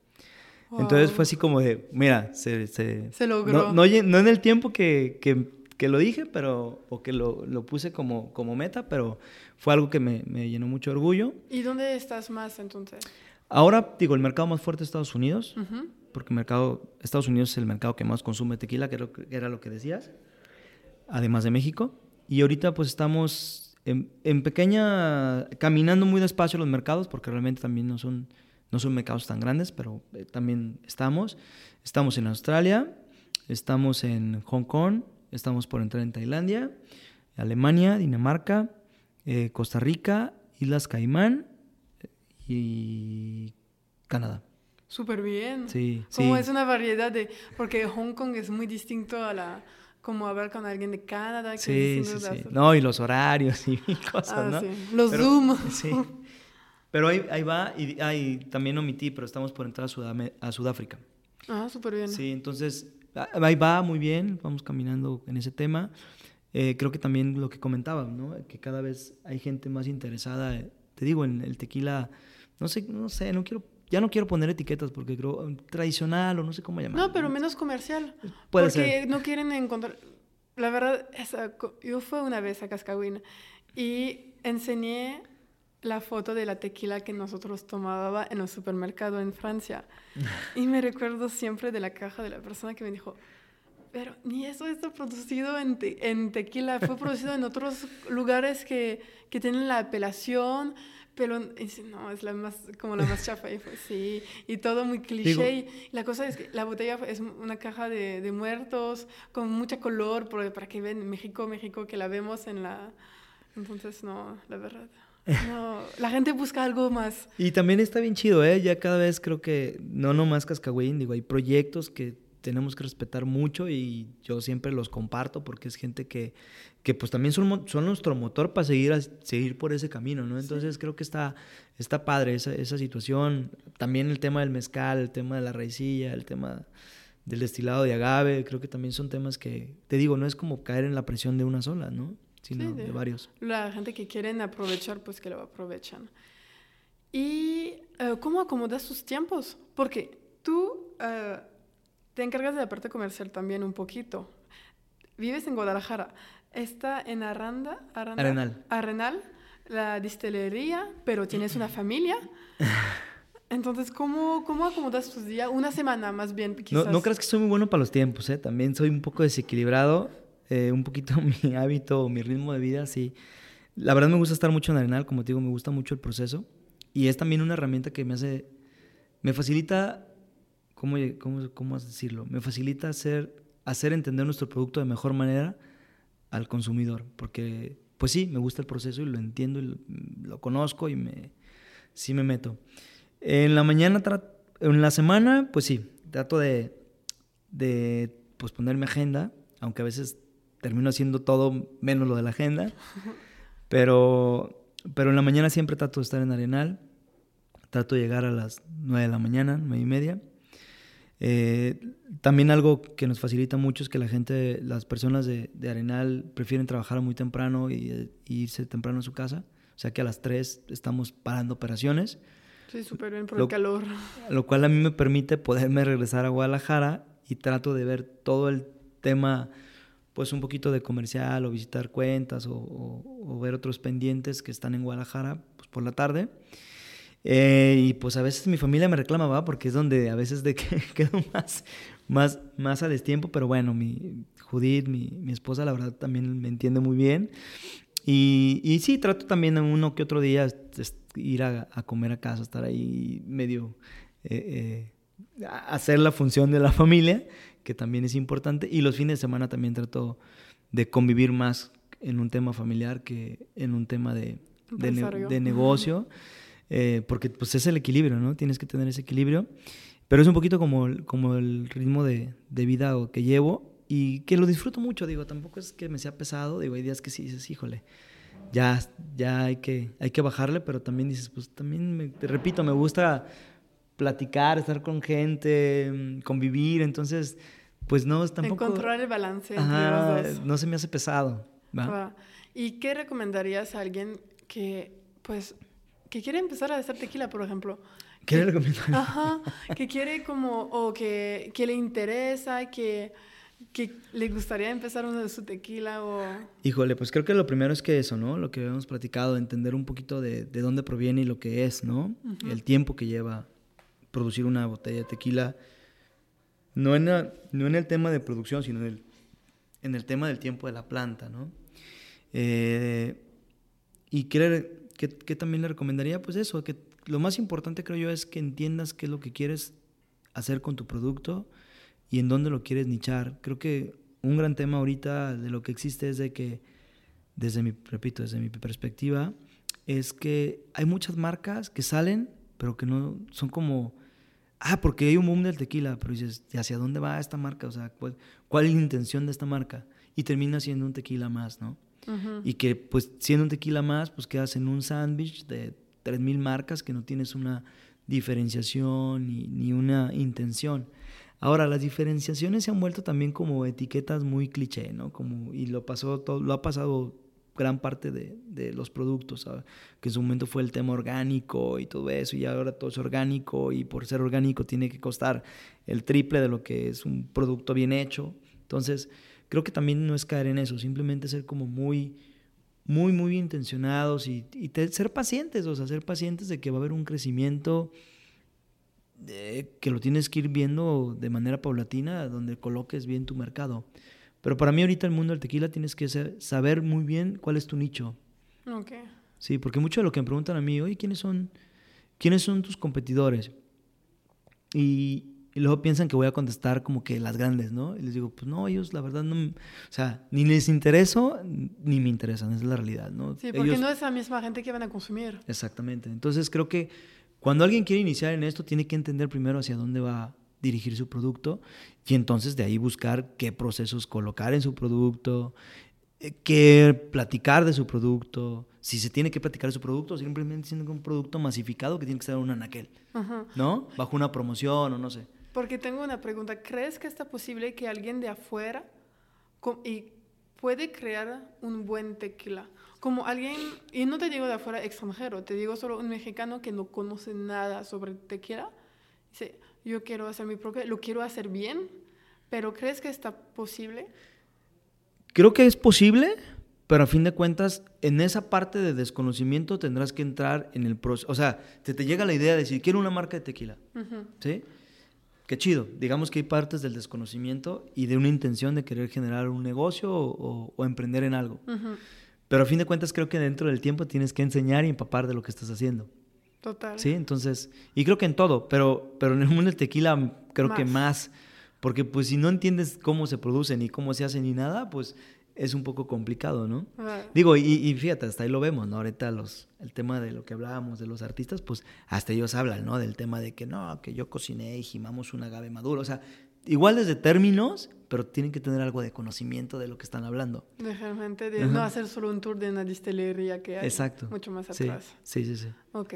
Entonces fue así como de, mira, se, se, logró. No, en el tiempo que, que, lo dije, pero, o que lo, lo, puse como, como meta, pero fue algo que me, me, llenó mucho orgullo. ¿Y dónde estás más entonces? Ahora, digo, el mercado más fuerte es Estados Unidos, porque mercado, Estados Unidos es el mercado que más consume tequila, que era lo que decías, además de México. Y ahorita pues estamos en, en, pequeña, caminando muy despacio los mercados, porque realmente también no son, no son mercados tan grandes, pero eh, también estamos. Estamos en Australia, estamos en Hong Kong, estamos por entrar en Tailandia, Alemania, Dinamarca, eh, Costa Rica, Islas Caimán y Canadá. Súper bien. Sí, Como es una variedad de... Porque Hong Kong es muy distinto a la... Como hablar con alguien de Canadá. Que sí, sí, sí. No, y los horarios y cosas, ah, ¿no? Sí. Los Zoom. Sí. Pero ahí, ahí va, y ahí también omití, pero estamos por entrar a, a Sudáfrica. Ah, súper bien. Sí, entonces ahí va muy bien, vamos caminando en ese tema. Eh, creo que también lo que comentaba, ¿no? Que cada vez hay gente más interesada, te digo, en el tequila, no sé, no sé, no quiero ya no quiero poner etiquetas porque creo um, tradicional o no sé cómo llamarlo. No, pero menos comercial. Puede porque ser. no quieren encontrar... La verdad, esa yo fui una vez a Cascahuina y enseñé la foto de la tequila que nosotros tomábamos en el supermercado en Francia. Y me recuerdo siempre de la caja de la persona que me dijo, pero ni eso está producido en, te- en tequila, fue producido en otros lugares que, que tienen la apelación, pero y dice, no, es la más, como la más chafa. Y fue, sí, y todo muy cliché. Digo- y la cosa es que la botella es una caja de, de muertos con mucha color para que vean México, México, que la vemos en la... Entonces, no, la verdad. No, la gente busca algo más. Y también está bien chido, ¿eh? Ya cada vez creo que no nomás Cascagüín, digo, hay proyectos que tenemos que respetar mucho y yo siempre los comparto porque es gente que, que pues también son, son nuestro motor para seguir, a- seguir por ese camino, ¿no? Entonces creo que está, está padre esa, esa situación. También el tema del mezcal, el tema de la raicilla, el tema del destilado de agave, creo que también son temas que, te digo, no es como caer en la presión de una sola, ¿no? Sino Sí, de- de varios. La gente que quieren aprovechar, pues que lo aprovechan. ¿Y eh, cómo acomodas tus tiempos? Porque tú eh, te encargas de la parte comercial también un poquito. Vives en Guadalajara. Está en Aranda, Aranda- Arenal. Arenal, la distillería, pero tienes una familia. Entonces, ¿cómo, cómo acomodas tus días? Una semana más bien, No, quizás. no creas que soy muy bueno para los tiempos, ¿eh? También soy un poco desequilibrado, eh, un poquito mi hábito, mi ritmo de vida, sí. La verdad me gusta estar mucho en Arenal, como te digo, me gusta mucho el proceso. Y es también una herramienta que me hace, me facilita, ¿cómo, cómo, cómo decirlo? Me facilita hacer, hacer entender nuestro producto de mejor manera al consumidor. Porque, pues sí, me gusta el proceso y lo entiendo y lo, conozco y me, sí me meto. En la mañana, en la semana, pues sí, trato de, de pues, poner mi agenda, aunque a veces termino haciendo todo menos lo de la agenda. Pero, pero en la mañana siempre trato de estar en Arenal. Trato de llegar a las 9 de la mañana, 9 y media. Eh, también algo que nos facilita mucho es que la gente, las personas de, de Arenal prefieren trabajar muy temprano y, y irse temprano a su casa. O sea que a las 3 estamos parando operaciones Sí, súper bien por Lo- el calor. lo cual a mí me permite poderme regresar a Guadalajara y trato de ver todo el tema, pues un poquito de comercial o visitar cuentas o, ver otros pendientes que están en Guadalajara pues, por la tarde. Eh, y pues a veces mi familia me reclama, ¿va? Porque es donde a veces de que quedo más, más, más a destiempo, pero bueno, mi Judith, mi, mi esposa, la verdad también me entiende muy bien. Y, y sí, trato también en uno que otro día ir a, a comer a casa, estar ahí medio, eh, eh, hacer la función de la familia, que también es importante. Y los fines de semana también trato de convivir más en un tema familiar que en un tema de, de, ne- Empresario. de negocio, eh, porque pues es el equilibrio, ¿no? Tienes que tener ese equilibrio. Pero es un poquito como, el- como el ritmo de, de vida que llevo y que lo disfruto mucho, digo, tampoco es que me sea pesado, digo, hay días que sí dices, híjole, ya, ya hay que, hay que bajarle, pero también dices, pues también, me- te repito, me gusta platicar, estar con gente, mm, convivir, entonces, pues no, tampoco... Encontrar el balance entre Ajá, los dos. no se me hace pesado, ¿va? ¿Y qué recomendarías a alguien que, pues, que quiere empezar a hacer tequila, por ejemplo? ¿Qué le recomiendas? Ajá, que quiere como, o que, que le interesa, que, que le gustaría empezar uno de su tequila o... Híjole, pues creo que lo primero es que eso, ¿no? Lo que habíamos platicado, entender un poquito de, de dónde proviene y lo que es, ¿no? El tiempo que lleva producir una botella de tequila. No en, la- no en el tema de producción, sino en el, en el tema del tiempo de la planta, ¿no? Eh, ¿Y qué, qué también le recomendaría? Pues eso, que lo más importante creo yo es que entiendas qué es lo que quieres hacer con tu producto y en dónde lo quieres nichar. Creo que un gran tema ahorita de lo que existe es de que, desde mi, repito, desde mi perspectiva, es que hay muchas marcas que salen, pero que no son como, ah, porque hay un boom del tequila, pero dices, ¿y hacia dónde va esta marca? O sea, ¿cuál, cuál es la intención de esta marca? Y termina siendo un tequila más, ¿no? Y que, pues, siendo un tequila más, pues quedas en un sándwich de 3.000 marcas que no tienes una diferenciación ni, ni una intención. Ahora, las diferenciaciones se han vuelto también como etiquetas muy cliché, ¿no? Como, y lo, pasó todo, lo ha pasado gran parte de, de los productos, que en su momento fue el tema orgánico y todo eso, y ahora todo es orgánico, y por ser orgánico tiene que costar el triple de lo que es un producto bien hecho. Entonces, creo que también no es caer en eso, simplemente ser como muy, muy, muy intencionados y, y ser pacientes, o sea, ser pacientes de que va a haber un crecimiento que lo tienes que ir viendo de manera paulatina, donde coloques bien tu mercado. Pero para mí ahorita el mundo del tequila tienes que saber muy bien cuál es tu nicho. Ok. Sí, porque mucho de lo que me preguntan a mí, oye, ¿quiénes son, ¿quiénes son tus competidores? Y, luego piensan que voy a contestar como que las grandes, ¿no? Y les digo, pues no, ellos la verdad no, o sea, ni les intereso ni me interesan, esa es la realidad, ¿no? Sí, porque no es la misma gente que van a consumir. Exactamente. Entonces creo que cuando alguien quiere iniciar en esto, tiene que entender primero hacia dónde va dirigir su producto y entonces de ahí buscar qué procesos colocar en su producto, eh, qué platicar de su producto, si se tiene que platicar de su producto, simplemente siendo un producto masificado que tiene que estar en un anaquel, ¿no? Bajo una promoción o no sé. Porque tengo una pregunta, ¿crees que está posible que alguien de afuera y puede crear un buen tequila? como alguien, y no te digo de afuera extranjero, te digo solo un mexicano que no conoce nada sobre tequila, dice, yo quiero hacer mi propio, lo quiero hacer bien, pero ¿crees que está posible? Creo que es posible, pero a fin de cuentas, en esa parte de desconocimiento tendrás que entrar en el proceso. O sea, te, te llega la idea de decir, quiero una marca de tequila. ¿Sí? Qué chido. Digamos que hay partes del desconocimiento y de una intención de querer generar un negocio o, emprender en algo. Pero a fin de cuentas creo que dentro del tiempo tienes que enseñar y empapar de lo que estás haciendo. Total. Sí, entonces, y creo que en todo, pero, pero en el mundo del tequila creo que más, porque pues si no entiendes cómo se produce ni cómo se hace ni nada, pues es un poco complicado, ¿no? Digo, y, y, fíjate, hasta ahí lo vemos, ¿no? Ahorita los, el tema de lo que hablábamos de los artistas, pues hasta ellos hablan, ¿no? Del tema de que no, que yo cociné y gimamos un agave maduro, o sea, igual desde términos, pero tienen que tener algo de conocimiento de lo que están hablando. Realmente, de no hacer solo un tour de una distillería que hay Exacto. mucho más atrás. Sí, sí, sí. Ok.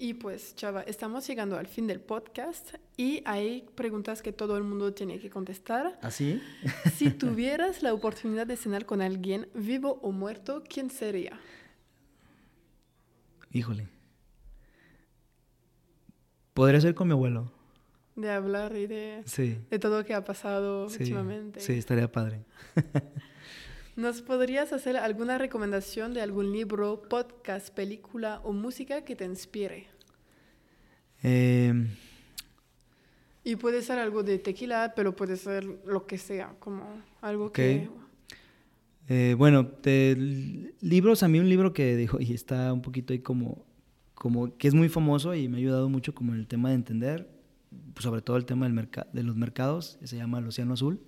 Y pues, Chava, estamos llegando al fin del podcast y hay preguntas que todo el mundo tiene que contestar. ¿Así? ¿Ah, si tuvieras la oportunidad de cenar con alguien, vivo o muerto, ¿quién sería? Híjole. Podría ser con mi abuelo de hablar y de, de todo lo que ha pasado últimamente. Sí, estaría padre. ¿Nos podrías hacer alguna recomendación de algún libro, podcast, película o música que te inspire? Em, y puede ser algo de tequila, pero puede ser lo que sea, como algo que... Eh, bueno, de libros, a mí un libro que dijo, y está un poquito ahí como, como, que es muy famoso y me ha ayudado mucho como en el tema de entender, sobre todo el tema del de los mercados, se llama El Océano Azul,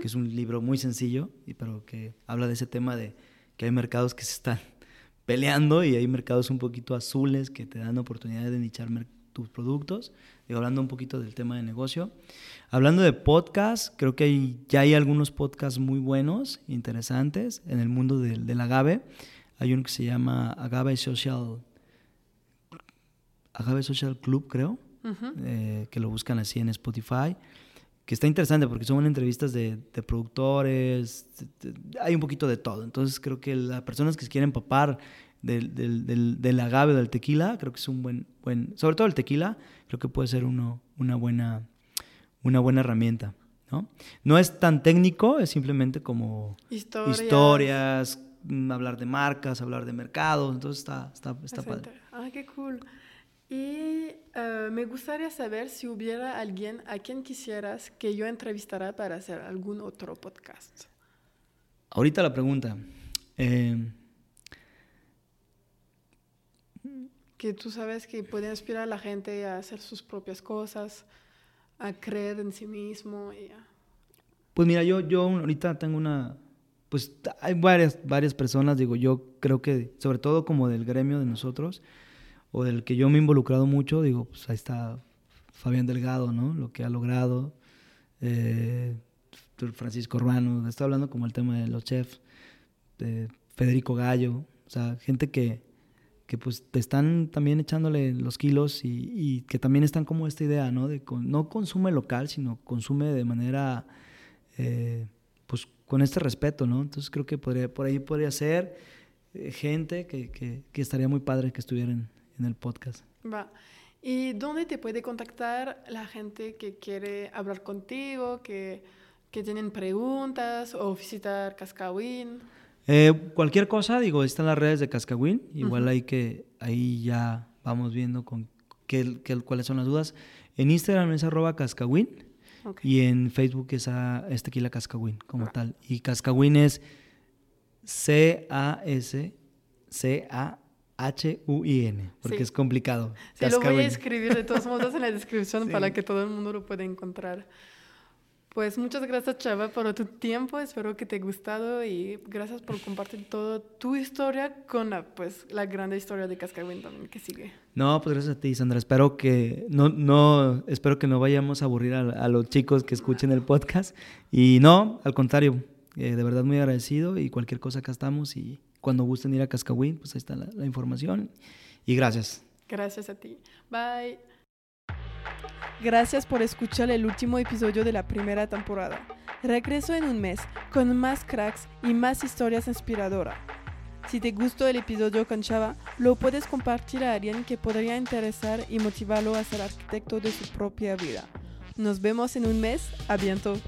que es un libro muy sencillo, pero que habla de ese tema de que hay mercados que se están peleando y hay mercados un poquito azules que te dan oportunidades de nichar tus productos. Digo, hablando un poquito del tema de negocio. Hablando de podcast, creo que ya hay algunos podcasts muy buenos, interesantes, en el mundo del, del agave. Hay uno que se llama Agave Social, Agave Social Club, creo eh, que lo buscan así en Spotify, que está interesante porque son entrevistas de, productores, hay un poquito de todo. Entonces creo que las personas que se quieren empapar del, del, del, agave o del tequila, creo que es un buen, buen, sobre todo el tequila, creo que puede ser uno, una, buena, una buena herramienta. ¿no? no es tan técnico, es simplemente como historias, mm, hablar de marcas, hablar de mercados, entonces está, está, está padre. Ah, qué cool. Y eh, me gustaría saber si hubiera alguien a quien quisieras que yo entrevistara para hacer algún otro podcast. Ahorita la pregunta. Eh, que tú sabes que puede inspirar a la gente a hacer sus propias cosas, a creer en sí mismo. Pues mira, yo, yo ahorita tengo una... Pues hay varias, varias personas, digo, yo creo que sobre todo como del gremio de nosotros, o del que yo me he involucrado mucho, digo, pues ahí está Fabián Delgado, ¿no? Lo que ha logrado. Eh, Francisco Urbano, está hablando como el tema de los chefs, de Federico Gallo, o sea, gente que, que pues te están también echándole los kilos y, que también están como esta idea, ¿no? De no consume local, sino consume de manera, eh, pues con este respeto, ¿no? Entonces creo que por ahí podría ser. eh, gente que, que, estaría muy padre que estuvieran en el podcast. Va. ¿Y dónde te puede contactar la gente que quiere hablar contigo, que, que tienen preguntas o visitar Cascawin? Eh, cualquier cosa, digo, están las redes de Cascawin. Igual hay que, ahí ya vamos viendo con qué, qué, cuáles son las dudas. En Instagram es arroba Cascawin okay. y en Facebook es, a, es Tequila Cascawin como ah. tal. Y Cascawin es C-A-S-C-A H-U-I-N, porque sí. es complicado. Sí, lo voy a escribir de todos modos en la descripción sí. para que todo el mundo lo pueda encontrar. Pues muchas gracias, Chava, por tu tiempo. Espero que te haya gustado y gracias por compartir toda tu historia con la, pues, la grande historia de Cascawin también que sigue. No, pues gracias a ti, Sandra. Espero que no, no, espero que no vayamos a aburrir a, a los chicos que escuchen el podcast. Y no, al contrario, eh, de verdad muy agradecido y cualquier cosa acá estamos y cuando gusten ir a Cascahuín, pues ahí está la, la, información. Y gracias. Gracias a ti. Bye. Gracias por escuchar el último episodio de la primera temporada. Regreso en un mes con más cracks y más historias inspiradoras. Si te gustó el episodio con Chava, lo puedes compartir a alguien que podría interesar y motivarlo a ser arquitecto de su propia vida. Nos vemos en un mes. A bientôt.